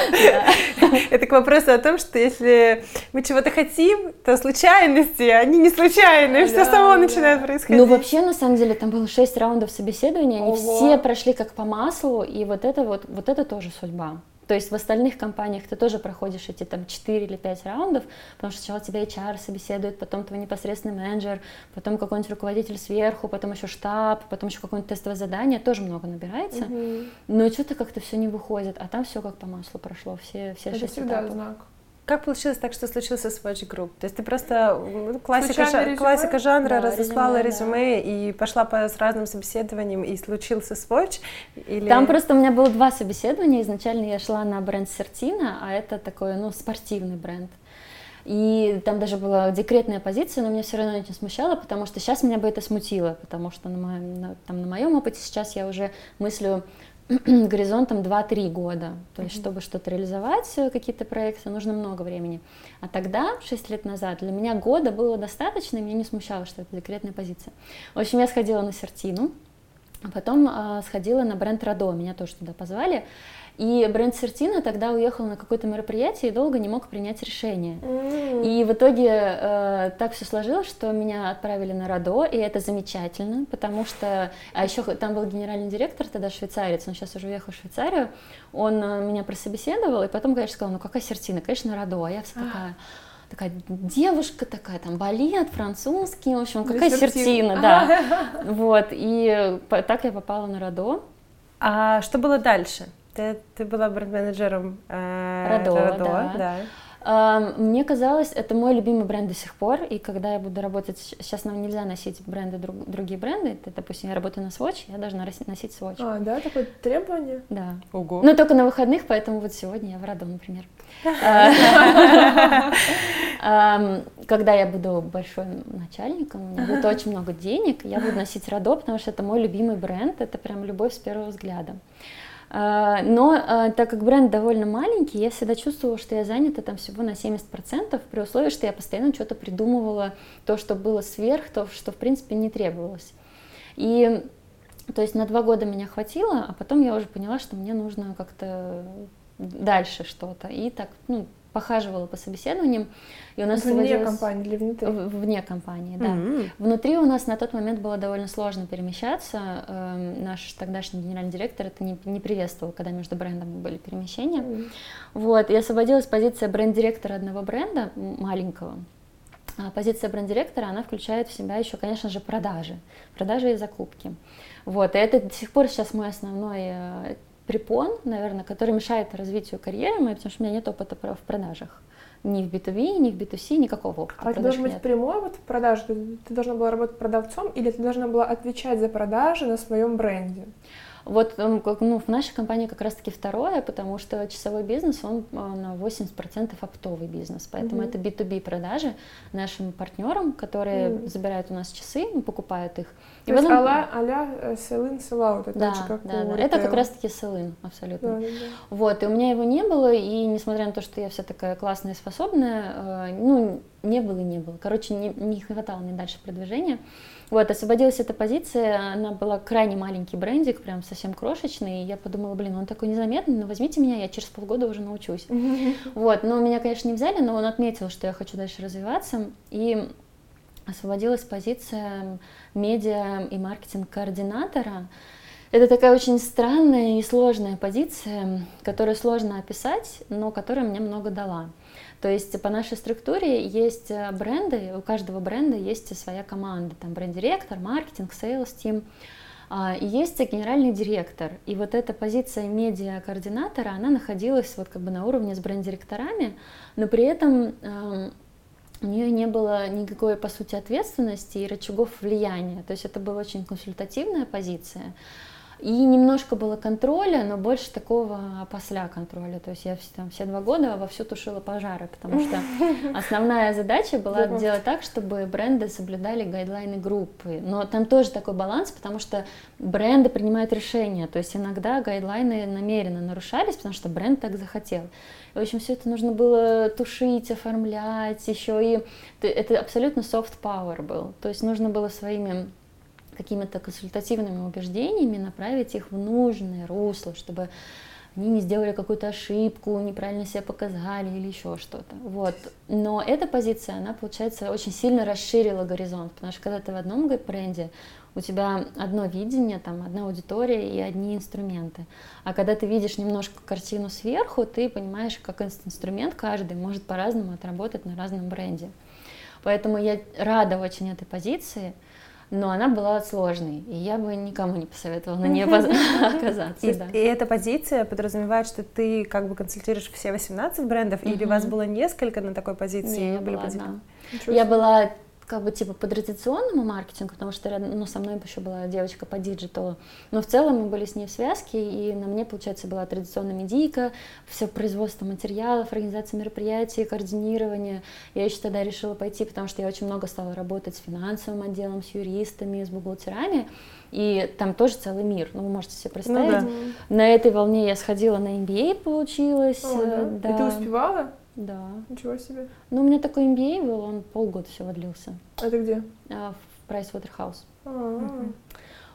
Это к вопросу о том, что если мы чего-то хотим, то случайности, они не случайные, все само начинает происходить. Ну, вообще, на самом деле, там было шесть раундов собеседования, они все прошли как по маслу, и вот это вот, вот это тоже судьба. То есть в остальных компаниях ты тоже проходишь эти там 4 или 5 раундов, потому что сначала тебя HR собеседует, потом твой непосредственный менеджер, потом какой-нибудь руководитель сверху, потом еще штаб, потом еще какое-нибудь тестовое задание, тоже много набирается, угу. но что-то как-то все не выходит, а там все как по маслу прошло, все, все Это 6 всегда этапов. знак. Как получилось так, что случился Swatch Group? То есть ты просто классика, жа- классика жанра да, разослала резюме, резюме да. и пошла по с разным собеседованиям, и случился Swatch? Или... Там просто у меня было два собеседования. Изначально я шла на бренд Сертина, а это такой, ну, спортивный бренд. И там даже была декретная позиция, но меня все равно это смущало, потому что сейчас меня бы это смутило, потому что на моем, на, там, на моем опыте сейчас я уже мыслю горизонтом 2-3 года. То есть, чтобы что-то реализовать, э, какие-то проекты, нужно много времени. А тогда, 6 лет назад, для меня года было достаточно, и меня не смущало, что это декретная позиция. В общем, я сходила на Сертину, потом э, сходила на бренд Радо, меня тоже туда позвали. И бренд Сертина тогда уехал на какое-то мероприятие и долго не мог принять решение. Mm. И в итоге э, так все сложилось, что меня отправили на Радо, и это замечательно, потому что... А еще там был генеральный директор, тогда швейцарец, он сейчас уже уехал в Швейцарию, он э, меня прособеседовал, и потом, конечно, сказал, ну какая Сертина? Конечно, Радо. А я вся такая такая девушка такая, там, балет, французский, в общем, какая сертина, да. Вот, и так я попала на Радо. А что было дальше? Ты, ты была бренд-менеджером э, Радо, Радо да. да. Мне казалось, это мой любимый бренд до сих пор, и когда я буду работать, сейчас нам нельзя носить бренды, друг, другие бренды, это, допустим, я работаю на Swatch, я должна носить Swatch. А, да, такое требование? Да. Ого. Но только на выходных, поэтому вот сегодня я в Радо, например. Когда я буду большим начальником, у меня будет очень много денег, я буду носить Радо, потому что это мой любимый бренд, это прям любовь с первого взгляда. А, но а, так как бренд довольно маленький, я всегда чувствовала, что я занята там всего на 70%, при условии, что я постоянно что-то придумывала, то, что было сверх, то, что в принципе не требовалось. И то есть на два года меня хватило, а потом я уже поняла, что мне нужно как-то дальше что-то. И так, ну, похаживала по собеседованиям. И у нас вне выводилось... компании или внутри? Вне компании, да. Mm-hmm. Внутри у нас на тот момент было довольно сложно перемещаться. Эм, наш тогдашний генеральный директор это не, не приветствовал, когда между брендами были перемещения. Mm-hmm. Вот, и освободилась позиция бренд-директора одного бренда, маленького. А позиция бренд-директора, она включает в себя еще, конечно же, продажи. Продажи и закупки. Вот, и это до сих пор сейчас мой основной э, препон, наверное, который мешает развитию карьеры моей, потому что у меня нет опыта в продажах. Ни в B2B, ни в B2C, никакого опыта. А это должен быть прямой вот продаж? Ты должна была работать продавцом или ты должна была отвечать за продажи на своем бренде? Вот ну, в нашей компании как раз-таки второе, потому что часовой бизнес, он а, на 80% оптовый бизнес, поэтому mm-hmm. это B2B продажи нашим партнерам, которые mm-hmm. забирают у нас часы, покупают их. То и есть потом... а-ля, а-ля sell-in, sell-out, это да, как да, да. это как раз-таки sell-in, абсолютно. Да, да, да. Вот, и у меня его не было, и несмотря на то, что я вся такая классная и способная, э, ну, не было и не было. Короче, не, не хватало мне дальше продвижения. Вот, освободилась эта позиция, она была крайне маленький брендик, прям совсем крошечный, и я подумала, блин, он такой незаметный, но возьмите меня, я через полгода уже научусь. Вот, но меня, конечно, не взяли, но он отметил, что я хочу дальше развиваться, и освободилась позиция медиа и маркетинг-координатора. Это такая очень странная и сложная позиция, которую сложно описать, но которая мне много дала. То есть по нашей структуре есть э, бренды, у каждого бренда есть своя команда, там бренд-директор, маркетинг, sales team. И есть генеральный директор. И вот эта позиция медиа-координатора, она находилась вот как бы на уровне с бренд-директорами, но при этом эм, у нее не было никакой, по сути, ответственности и рычагов влияния. То есть это была очень консультативная позиция. И немножко было контроля, но больше такого после контроля. То есть я там, все два года вовсю тушила пожары, потому что основная задача была делать так, чтобы бренды соблюдали гайдлайны группы. Но там тоже такой баланс, потому что бренды принимают решения. То есть иногда гайдлайны намеренно нарушались, потому что бренд так захотел. В общем, все это нужно было тушить, оформлять, еще и это абсолютно soft power был. То есть нужно было своими какими-то консультативными убеждениями направить их в нужное русло, чтобы они не сделали какую-то ошибку, неправильно себя показали или еще что-то. Вот. Но эта позиция, она, получается, очень сильно расширила горизонт, потому что когда ты в одном бренде, у тебя одно видение, там, одна аудитория и одни инструменты. А когда ты видишь немножко картину сверху, ты понимаешь, как инструмент каждый может по-разному отработать на разном бренде. Поэтому я рада очень этой позиции, но она была сложной, и я бы никому не посоветовала на ней оказаться. И, да. и эта позиция подразумевает, что ты как бы консультируешь все 18 брендов, или у вас было несколько на такой позиции? Не, я была одна. Я была как бы типа по традиционному маркетингу, потому что рядом, ну, со мной еще была девочка по digital у, но в целом мы были с ней в связке, и на мне, получается, была традиционная медийка, все производство материалов, организация мероприятий, координирование. Я еще тогда решила пойти, потому что я очень много стала работать с финансовым отделом, с юристами, с бухгалтерами, и там тоже целый мир, ну, вы можете себе представить. Ну, да. На этой волне я сходила на MBA, получилось. О, да? Да. И ты успевала? Да. Ничего себе. Ну, у меня такой MBA был, он полгода всего длился. Это где? А, в Pricewaterhouse. А-а-а.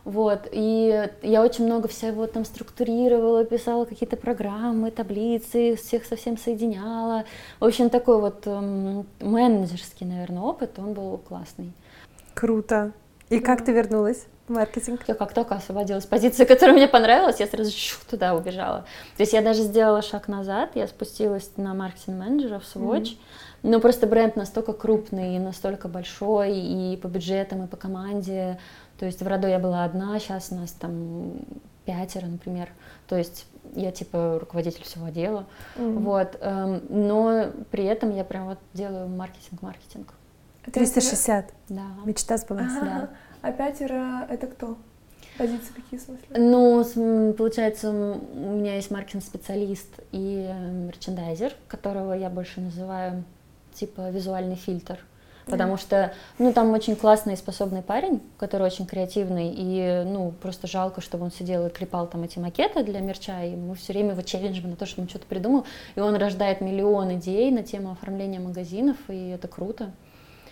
Вот, и я очень много всего там структурировала, писала какие-то программы, таблицы, всех совсем соединяла. В общем, такой вот эм, менеджерский, наверное, опыт, он был классный. Круто. И да. как ты вернулась? Маркетинг? Я как только освободилась позиция, которая мне понравилась, я сразу туда убежала. То есть я даже сделала шаг назад, я спустилась на маркетинг-менеджера в Swatch, mm-hmm. но просто бренд настолько крупный, настолько большой и по бюджетам, и по команде. То есть в роду я была одна, сейчас нас там пятеро, например. То есть я типа руководитель всего отдела. Mm-hmm. Вот. Эм, но при этом я прям вот делаю маркетинг-маркетинг. 360. Да. Мечта сбылась. Ага. Да. А пятеро это кто? Позиции какие смысле? Ну, получается, у меня есть маркетинг-специалист и э, мерчендайзер, которого я больше называю типа визуальный фильтр. Потому что, ну, там очень классный и способный парень, который очень креативный, и, ну, просто жалко, чтобы он сидел и клепал там эти макеты для мерча, и мы все время его челленджим на то, чтобы он что-то придумал, и он рождает миллион идей на тему оформления магазинов, и это круто.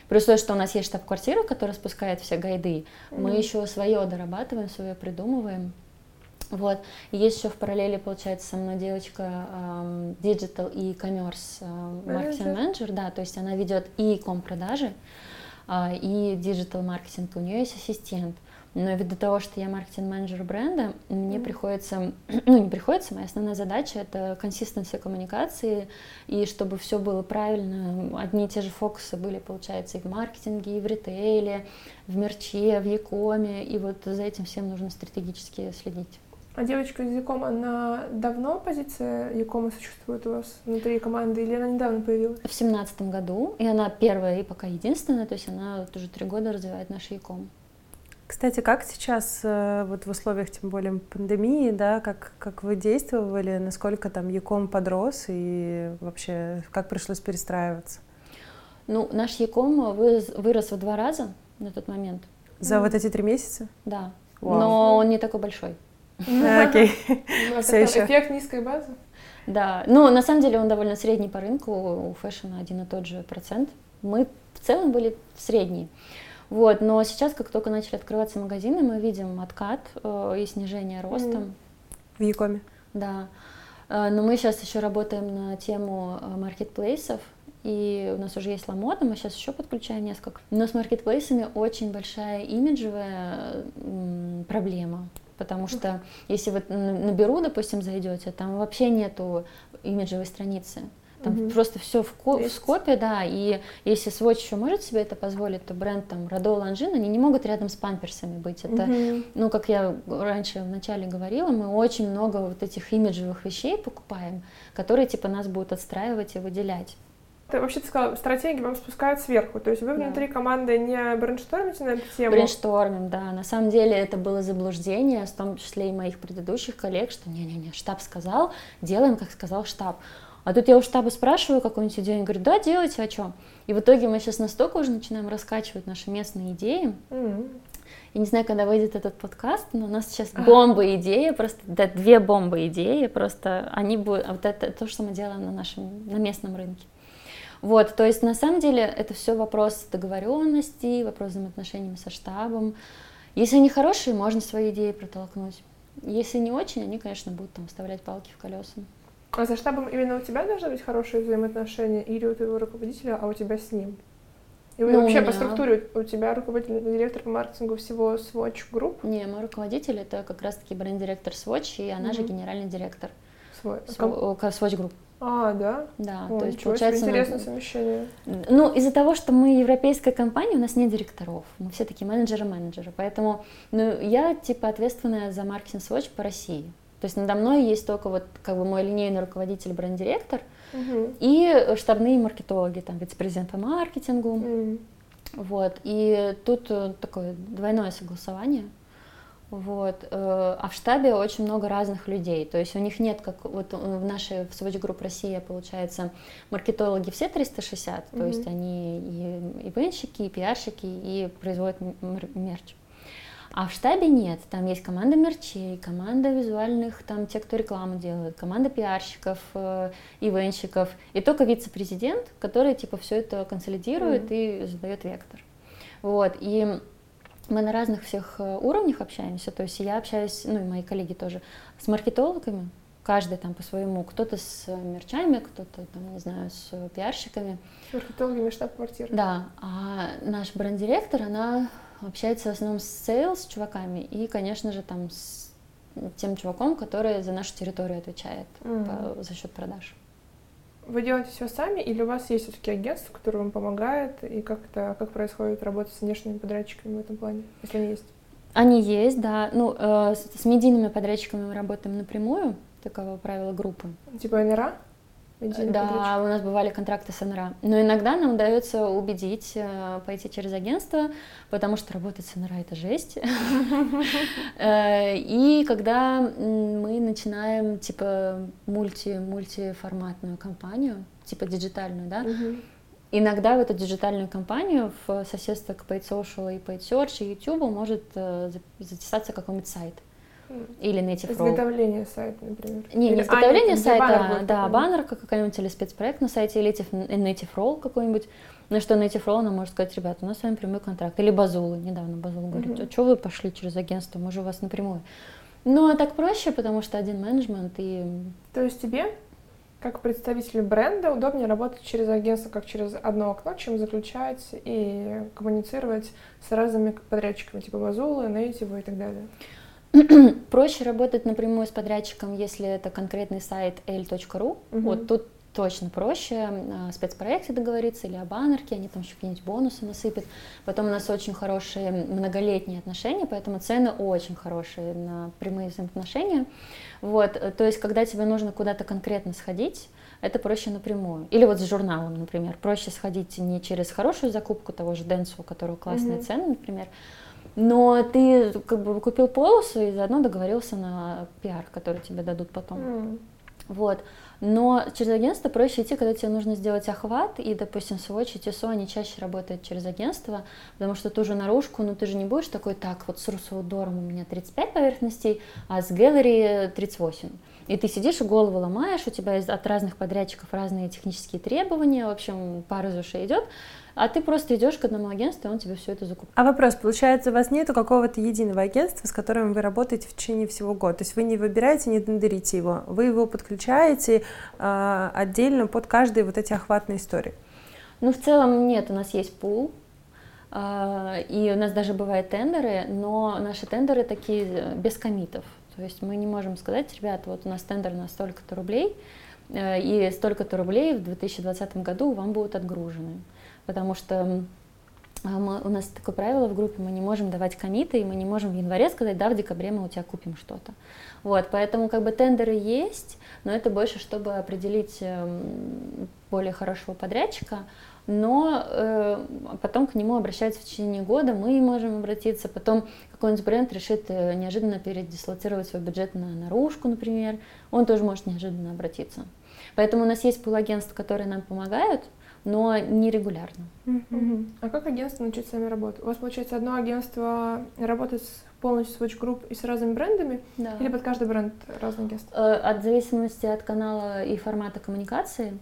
Плюс то, что у нас есть штаб-квартира, которая спускает все гайды, mm-hmm. мы еще свое дорабатываем, свое придумываем. Вот. Есть еще в параллели, получается, со мной девочка digital um, e-commerce маркетинг менеджер, да, то есть она ведет e-com продажи, uh, и digital маркетинг, у нее есть ассистент. Но ввиду того, что я маркетинг-менеджер бренда, мне mm. приходится, ну не приходится, моя основная задача это консистенция коммуникации, и чтобы все было правильно, одни и те же фокусы были, получается, и в маркетинге, и в ритейле, в мерче, в e-com е, и вот за этим всем нужно стратегически следить. А девочка из Яком, она давно позиция Якома существует у вас внутри команды, или она недавно появилась? В семнадцатом году, и она первая и пока единственная, то есть она вот уже три года развивает наш Яком. Кстати, как сейчас э, вот в условиях, тем более пандемии, да, как, как вы действовали, насколько там Яком подрос и вообще как пришлось перестраиваться? Ну, наш Яком вырос, вырос в два раза на тот момент. За mm. вот эти три месяца? Да, Вау. но он не такой большой. Окей, все еще. Эффект низкой базы? Да, ну, на самом деле он довольно средний по рынку, у фэшена один и тот же процент. Мы в целом были средние. Вот, но сейчас, как только начали открываться магазины, мы видим откат э, и снижение роста. В Якоме? Да. Э, но мы сейчас еще работаем на тему э, маркетплейсов, и у нас уже есть Ламода, мы сейчас еще подключаем несколько. Но с маркетплейсами очень большая имиджевая проблема, потому что если вы на Беру, допустим, зайдете, там вообще нету имиджевой страницы. Там угу. просто все в, ко- в скопе, да, и если Swatch еще может себе это позволить, то бренд там Радо Ланжин, они не могут рядом с памперсами быть. Это, угу. ну, как я раньше вначале говорила, мы очень много вот этих имиджевых вещей покупаем, которые типа нас будут отстраивать и выделять. Ты вообще ты сказала, стратегии вам спускают сверху, то есть вы да. внутри команды не brainstorm ите на эту тему? Brainstorm им, да. На самом деле это было заблуждение, в том числе и моих предыдущих коллег, что не-не-не, штаб сказал, делаем, как сказал штаб. А тут я у штаба спрашиваю какую-нибудь идею, они говорят, да, делайте, а что? И в итоге мы сейчас настолько уже начинаем раскачивать наши местные идеи. Mm-hmm. Я не знаю, когда выйдет этот подкаст, но у нас сейчас бомба идеи, просто да, две бомбы идеи, просто они будут, а вот это то, что мы делаем на нашем, на местном рынке. Вот, то есть на самом деле это все вопрос договоренности, вопрос взаимоотношений со штабом. Если они хорошие, можно свои идеи протолкнуть. Если не очень, они, конечно, будут там вставлять палки в колеса. А за штабом именно у тебя должны быть хорошие взаимоотношения или у твоего руководителя, а у тебя с ним? И ну, вообще меня... по структуре у тебя руководитель, директор по маркетингу всего Swatch Group? Не, мой руководитель это как раз-таки бренд-директор Swatch, и она mm-hmm. же генеральный директор Свой... Swatch Group. А, да? Да, О, то есть получается... Интересное мы... совмещение. Ну, из-за того, что мы европейская компания, у нас нет директоров, мы все такие менеджеры-менеджеры, поэтому ну, я типа ответственная за маркетинг Swatch по России. То есть надо мной есть только вот как бы мой линейный руководитель, бренд-директор угу. и штабные маркетологи, там вице-президент по маркетингу. Угу. Вот, и тут э, такое двойное согласование. Вот. Э, а в штабе очень много разных людей. То есть у них нет, как вот в нашей в Swatch Group Россия, получается, маркетологи все 360, mm-hmm. то есть они и ивенщики, и пиарщики, и производят мерч. А в штабе нет, там есть команда мерчей, команда визуальных, там те, кто рекламу делает, команда пиарщиков, э, ивенщиков, и только вице-президент, который типа все это консолидирует mm-hmm. и задает вектор. Вот, и мы на разных всех э, уровнях общаемся, то есть я общаюсь, ну и мои коллеги тоже, с маркетологами, каждый там по своему, кто-то с мерчами, кто-то там, не знаю, с пиарщиками. С маркетологами штаб-квартиры. Да, а наш бренд-директор, она общается в основном с sales чуваками и, конечно же, там с тем чуваком, который за нашу территорию отвечает mm. по, за счет продаж. Вы делаете все сами или у вас есть все-таки агентство, которое вам помогает, и как это, как происходит работа с внешними подрядчиками в этом плане, если они есть? Они есть, да. Ну, э, с, с медийными подрядчиками мы работаем напрямую, таково правило группы. Типа НРА? Медийный да, подрядчик. у нас бывали контракты с НРА. Но иногда нам удается убедить э, пойти через агентство, потому что работать с НРА это жесть. Э, и когда мы начинаем типа мульти мультиформатную компанию, типа диджитальную, да, Иногда в эту диджитальную компанию в соседство к Paid Social и Paid Search и YouTube может э, затесаться какой-нибудь сайт. Или Native Role. Изготовление сайта, например. Не, не изготовление а, сайта, баннер да, баннер какой-нибудь или спецпроект на сайте, или Native Role какой-нибудь. На что Native Role нам может сказать, ребята, у нас с вами прямой контракт. Или Базулы, недавно Базул говорит, а что вы пошли через агентство, мы же у вас напрямую. Ну, а так проще, потому что один менеджмент и... То есть тебе, как представителю бренда, удобнее работать через агентство, как через одно окно, чем заключать и коммуницировать с разными подрядчиками, типа Базулы, Native и так далее? Проще работать напрямую с подрядчиком, если это конкретный сайт l.ru. Угу. Вот тут точно проще о спецпроекте договориться или о баннерке, они там еще какие-нибудь бонусы насыпят. Потом у нас очень хорошие многолетние отношения, поэтому цены очень хорошие на прямые взаимоотношения. Вот, э, то есть, когда тебе нужно куда-то конкретно сходить, это проще напрямую. Или вот с журналом, например, проще сходить не через хорошую закупку того же Денсу, у которого классные mm-hmm. цены, например, но ты как бы купил полосу и заодно договорился на пиар, который тебе дадут потом. Mm. Вот. Но через агентство проще идти, когда тебе нужно сделать охват, и, допустим, Swatch и TSO, они чаще работают через агентство, потому что ту же наружку, ну ты же не будешь такой, так, вот с Русаудором у меня 35 поверхностей, а с Gallery 38. И ты сидишь и голову ломаешь, у тебя от разных подрядчиков разные технические требования, в общем, пар из ушей идет, а ты просто идешь к одному агентству, и он тебе все это закупает. А вопрос, получается, у вас нету какого-то единого агентства, с которым вы работаете в течение всего года? То есть вы не выбираете, не тендерите его, вы его подключаете э, отдельно под каждые вот эти охватные истории? Ну, в целом нет, у нас есть пул, э, и у нас даже бывают тендеры, но наши тендеры такие э, без комитов. То есть мы не можем сказать, ребята, вот у нас тендер на столько-то рублей, э, и столько-то рублей в 2020 году вам будут отгружены. Потому что а, мы, у нас такое правило в группе, мы не можем давать комиты, и мы не можем в январе сказать, да, в декабре мы у тебя купим что-то. Вот, поэтому как бы тендеры есть, но это больше, чтобы определить эм, более хорошего подрядчика, но э, потом к нему обращаются в течение года, мы можем обратиться, потом какой-нибудь бренд решит э, неожиданно передислоцировать свой бюджет на наружку, например, он тоже может неожиданно обратиться. Поэтому у нас есть пул-агентства, которые нам помогают, но нерегулярно. Uh-huh. А как агентство научить сами работать? У вас, получается, одно агентство работает с полностью Swatch Group и с разными брендами? Да. Или под каждый бренд разное агентство? Э, от зависимости от канала и формата коммуникации.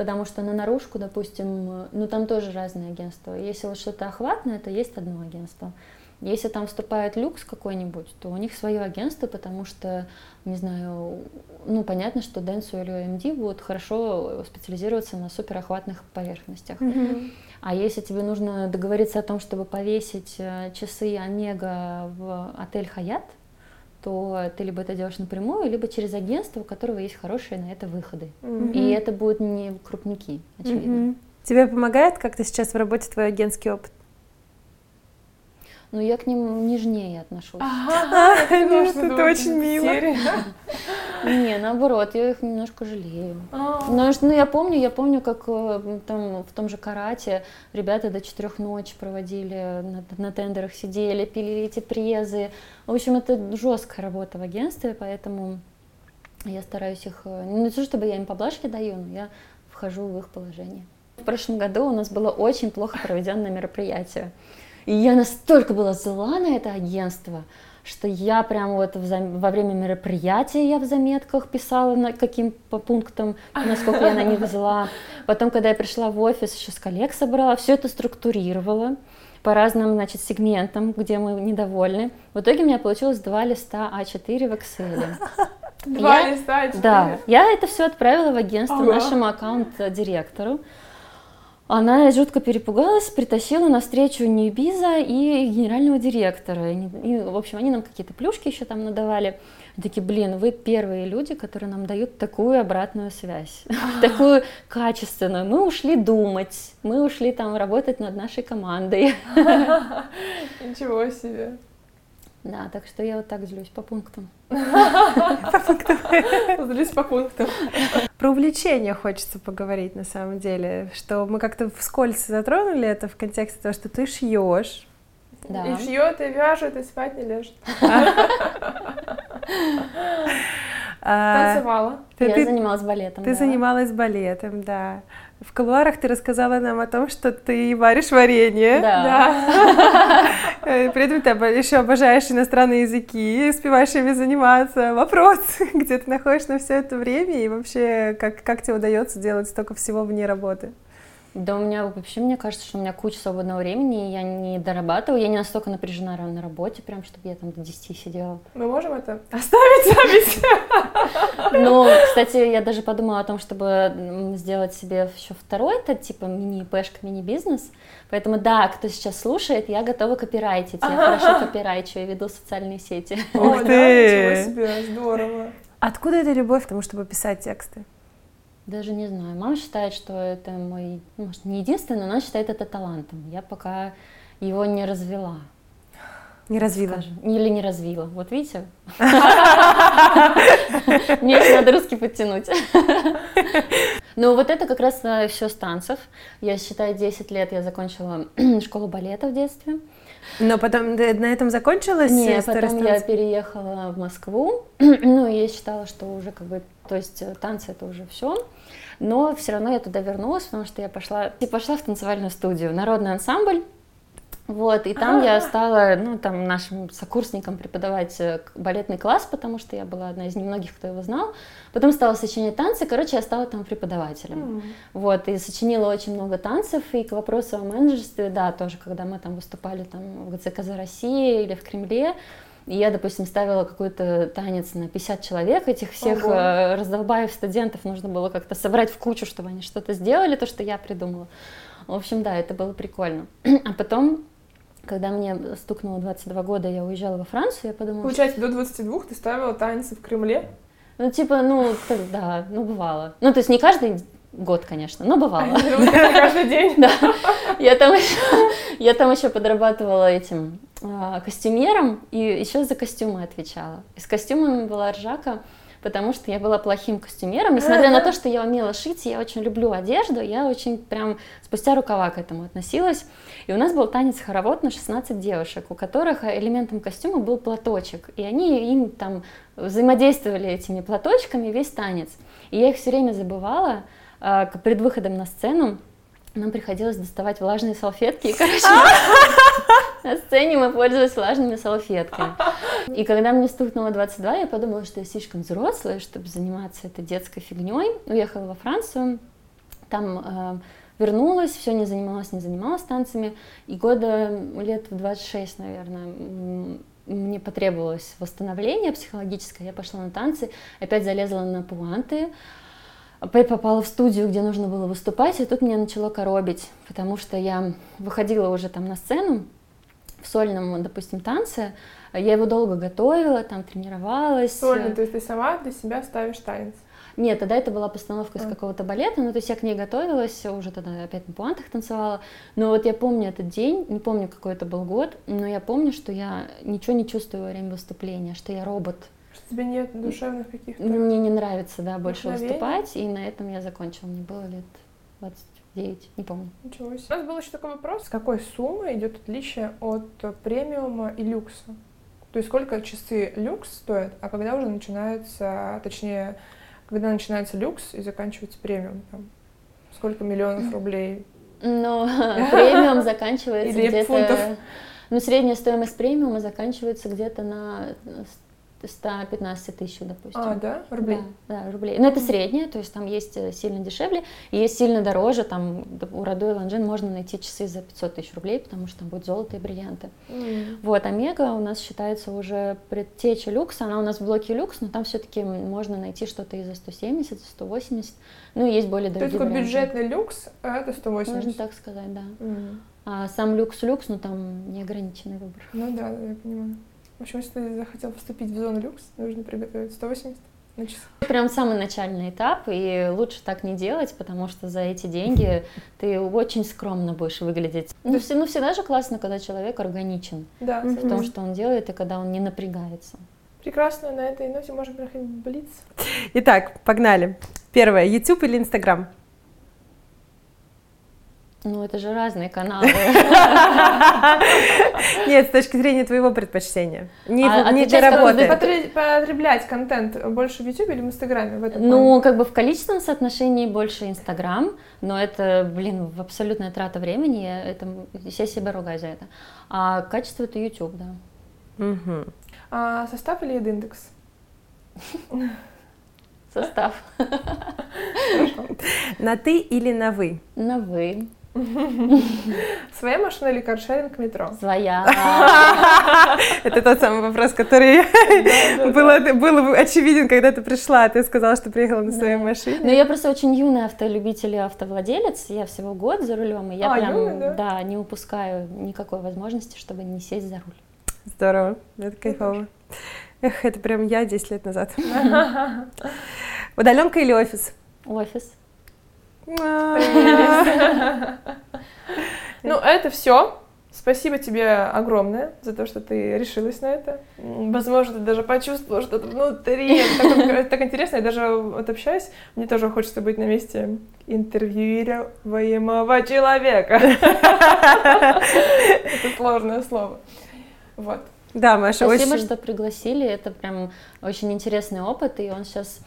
Потому что на наружку, допустим, ну там тоже разные агентства. Если вот что-то охватное, то есть одно агентство. Если там вступает люкс какой-нибудь, то у них свое агентство, потому что, не знаю, ну, понятно, что Dentsu или OMD будут хорошо специализироваться на суперохватных поверхностях. Мгм. А если тебе нужно договориться о том, чтобы повесить э, часы Омега в отель Хаят, то ты либо это делаешь напрямую, либо через агентство, у которого есть хорошие на это выходы. Мгм. И это будут не крупники, очевидно. Мгм. Тебе помогает как-то сейчас в работе твой агентский опыт? Но я к ним нежнее отношусь. Ага, это очень мило. серия. Не, наоборот, я их немножко жалею. А, Ну, ну, я помню, я помню, как э, там в том же карате ребята до четырех ночи проводили, на, на тендерах сидели, пилили эти презы. В общем, это жесткая работа в агентстве, поэтому я стараюсь их... э, Не то, чтобы я им поблажки даю, но я вхожу в их положение. В прошлом году у нас было очень плохо проведенное мероприятие. И я настолько была зла на это агентство, что я прям вот во время мероприятия я в заметках писала, на каким по пунктам, насколько я на них зла. Потом, когда я пришла в офис, еще с коллег собрала, все это структурировала по разным, значит, сегментам, где мы недовольны. В итоге у меня получилось два листа А4 в Excel. Два Я- листа, а четыре. Да, я это все отправила в агентство Ага. нашему аккаунт-директору. Она жутко перепугалась, притащила на встречу Ньюбиза и генерального директора. И, и, в общем, они нам какие-то плюшки еще там надавали. Они такие, блин, вы первые люди, которые нам дают такую обратную связь, такую качественную. Мы ушли думать, мы ушли там работать над нашей командой. Ничего себе. Да, так что я вот так злюсь по пунктам. Злюсь по пунктам. Про увлечение хочется поговорить на самом деле, что мы как-то вскользь затронули это в контексте того, что ты шьешь. Да. И шьет, и вяжет, и спать не лежит. А, Танцевала. Я занималась балетом. Ты занималась балетом, да. В кулуарах ты рассказала нам о том, что ты варишь варенье. Да. Э, При этом ты еще обожаешь иностранные языки, успеваешь ими заниматься. Вопрос, где ты находишь на все это время и вообще, как, как тебе удается делать столько всего вне работы? Да у меня вообще, мне кажется, что у меня куча свободного времени, и я не дорабатываю, я не настолько напряжена на работе, прям, чтобы я там до 10 сидела. Мы можем это оставить запись? Но, кстати, я даже подумала о том, чтобы сделать себе еще второй, это типа мини-пэшка, мини-бизнес. Поэтому, да, кто сейчас слушает, я готова копирайтить, я хорошо копирайчу, я веду социальные сети. Ух О, да, ты! Здорово. Откуда эта любовь к тому, чтобы писать тексты? Даже не знаю. Мама считает, что это мой, ну, может, не единственный, но она считает это талантом. Я пока его не развела. Не развила. скажем. Или не развила. Вот видите? Мне еще надо русский подтянуть. Ну, вот это как раз все с танцев. Я считаю, 10 лет я закончила школу балета в детстве. Но потом на этом закончилась? Э, старость потом я переехала в Москву. Ну, и я считала, что уже как бы, то есть э, танцы это уже все. Но все равно я туда вернулась, потому что я пошла, и пошла в танцевальную студию, народный ансамбль. Вот, и там я стала, ну, там, нашим сокурсникам преподавать э, балетный класс, потому что я была одна из немногих, кто его знал. Потом стала сочинять танцы, короче, я стала там преподавателем. Вот, и сочинила очень много танцев, и к вопросу о менеджерстве, да, тоже, когда мы там выступали там в ГЦКЗ России или в Кремле, и я, допустим, ставила какой-то танец на 50 человек, этих всех Ого. э, раздолбаев студентов нужно было как-то собрать в кучу, чтобы они что-то сделали, то, что я придумала. В общем, да, это было прикольно. А потом, когда мне стукнуло 22 года, я уезжала во Францию, я подумала, Получается, до 22 ты ставила танцы в Кремле? ну, типа, ну, да, ну, бывало. Ну, то есть не каждый год, конечно, но бывало. Каждый день. Да, я там еще, подрабатывала этим костюмером и еще за костюмы отвечала. И с костюмами была ржака, потому что я была плохим костюмером. Несмотря на то, что я умела шить, я очень люблю одежду, я очень прям спустя рукава к этому относилась. И у нас был танец-хоровод на 16 девушек, у которых элементом костюма был платочек. И они им там взаимодействовали этими платочками весь танец. И я их все время забывала. А, Перед выходом на сцену нам приходилось доставать влажные салфетки. И, короче, на сцене мы пользовались влажными салфетками. И когда мне стукнуло 22, я подумала, что я слишком взрослая, чтобы заниматься этой детской фигней. Уехала во Францию. Там э, вернулась, все не занималась, не занималась танцами, и года лет в 26, наверное, мне потребовалось восстановление психологическое, я пошла на танцы, опять залезла на пуанты, попала в студию, где нужно было выступать, и тут меня начало коробить, потому что я выходила уже там на сцену в сольном, допустим, танце, я его долго готовила, там тренировалась. Сольный, то есть ты сама для себя ставишь танец? Нет, тогда это была постановка из а. какого-то балета, ну то есть я к ней готовилась, уже тогда опять на пуантах танцевала. Но вот я помню этот день, не помню какой это был год, но я помню, что я ничего не чувствую во время выступления, что я робот. Тебе нет душевных каких-то... Мне не нравится, да, больше выступать, и на этом я закончила. Мне было лет 29, не помню. Ничего себе. У нас был еще такой вопрос, с какой суммы идет отличие от премиума и люкса? То есть сколько часы люкс стоят, а когда уже начинается, точнее, когда начинается люкс и заканчивается премиум, там, сколько миллионов рублей? Ну, премиум заканчивается где-то... Ну, средняя стоимость премиума заканчивается где-то на 115 тысяч, допустим. А, да? Рублей? Да, да, рублей. Но это среднее, то есть там есть э, сильно дешевле, есть сильно дороже, там у Радо и Ланжин можно найти часы за 500 тысяч рублей, потому что там будет золото и бриллианты. Mm. Вот, Омега у нас считается уже предтеча люкса, она у нас в блоке люкс, но там все-таки можно найти что-то и за 170, за 180, ну есть более дорогие То есть бюджетный люкс, а это 180? Можно так сказать, да. Mm. А сам люкс-люкс, ну там неограниченный выбор. Ну да, я понимаю. В общем, если ты захотел поступить в зону люкс, нужно приготовить 180 на часы. Прям самый начальный этап, и лучше так не делать, потому что за эти деньги ты очень скромно будешь выглядеть. Ну, все, ну всегда же классно, когда человек органичен да, в том, что он делает, и когда он не напрягается. Прекрасно, на этой ноте можем проходить блиц. Итак, погнали. Первое, YouTube или Instagram? Ну, это же разные каналы. Нет, с точки зрения твоего предпочтения. Не, а, не для работы. Потреблять контент больше в YouTube или в Инстаграме в этом Ну, как бы в количественном соотношении больше Инстаграм, но это, блин, абсолютная трата времени, это, я себя ругаю за это. А качество это YouTube, да. Угу. А состав или индекс? Состав. На ты или на вы? На вы. Своя машина или каршеринг метро? Своя. Это тот самый вопрос, который был очевиден, когда ты пришла. Ты сказала, что приехала на своей машине. Ну, я просто очень юный автолюбитель и автовладелец. Я всего год за рулем, и я а, прям, да, не упускаю никакой возможности, чтобы не сесть за руль. Здорово, это кайфово. Эх, это прям я 10 лет назад. Удаленка или офис? Офис. Ну, это все. Спасибо тебе огромное за то, что ты решилась на это. Возможно, ты даже почувствовала что-то внутри. Так, так интересно, я даже вот общаюсь, мне тоже хочется быть на месте интервьюируемого человека. Это сложное слово. Вот. Да, Маша, Спасибо, очень... что пригласили. Это прям очень интересный опыт, и он сейчас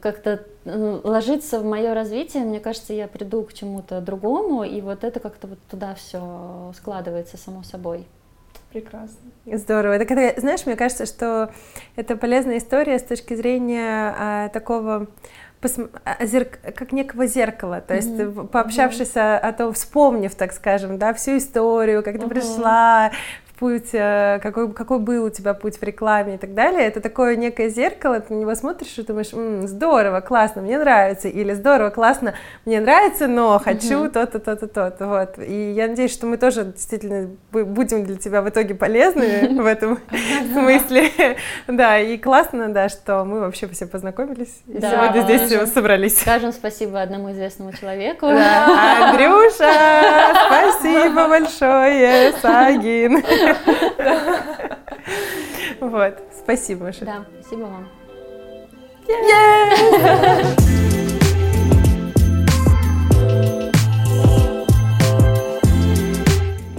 как-то ложится в мое развитие, мне кажется, я приду к чему-то другому, и вот это как-то вот туда все складывается само собой. Прекрасно. Здорово. Это когда, знаешь, мне кажется, что это полезная история с точки зрения а, такого а, как некого зеркала, то есть mm-hmm. пообщавшись mm-hmm. о, о том, вспомнив, так скажем, да, всю историю, как mm-hmm. ты пришла, путь, э, какой, какой был у тебя путь в рекламе и так далее. Это такое некое зеркало, ты на него смотришь и думаешь, М, здорово, классно, мне нравится, или здорово, классно, мне нравится, но хочу то-то, то-то, то-то, вот. И я надеюсь, что мы тоже действительно будем для тебя в итоге полезны в этом смысле. Да, и классно, да, что мы вообще все познакомились и сегодня здесь собрались. Скажем спасибо одному известному человеку. Андрюша, спасибо большое, Сагин. Вот, спасибо, Маша. Да, спасибо вам.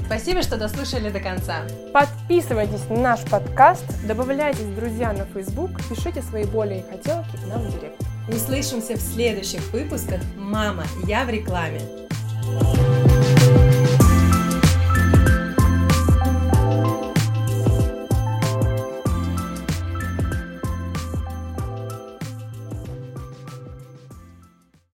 Спасибо, что дослушали до конца. Подписывайтесь на наш подкаст, добавляйтесь друзья на Facebook, пишите свои боли и хотелки нам в директ. Услышимся в следующих выпусках «Мама, я в рекламе».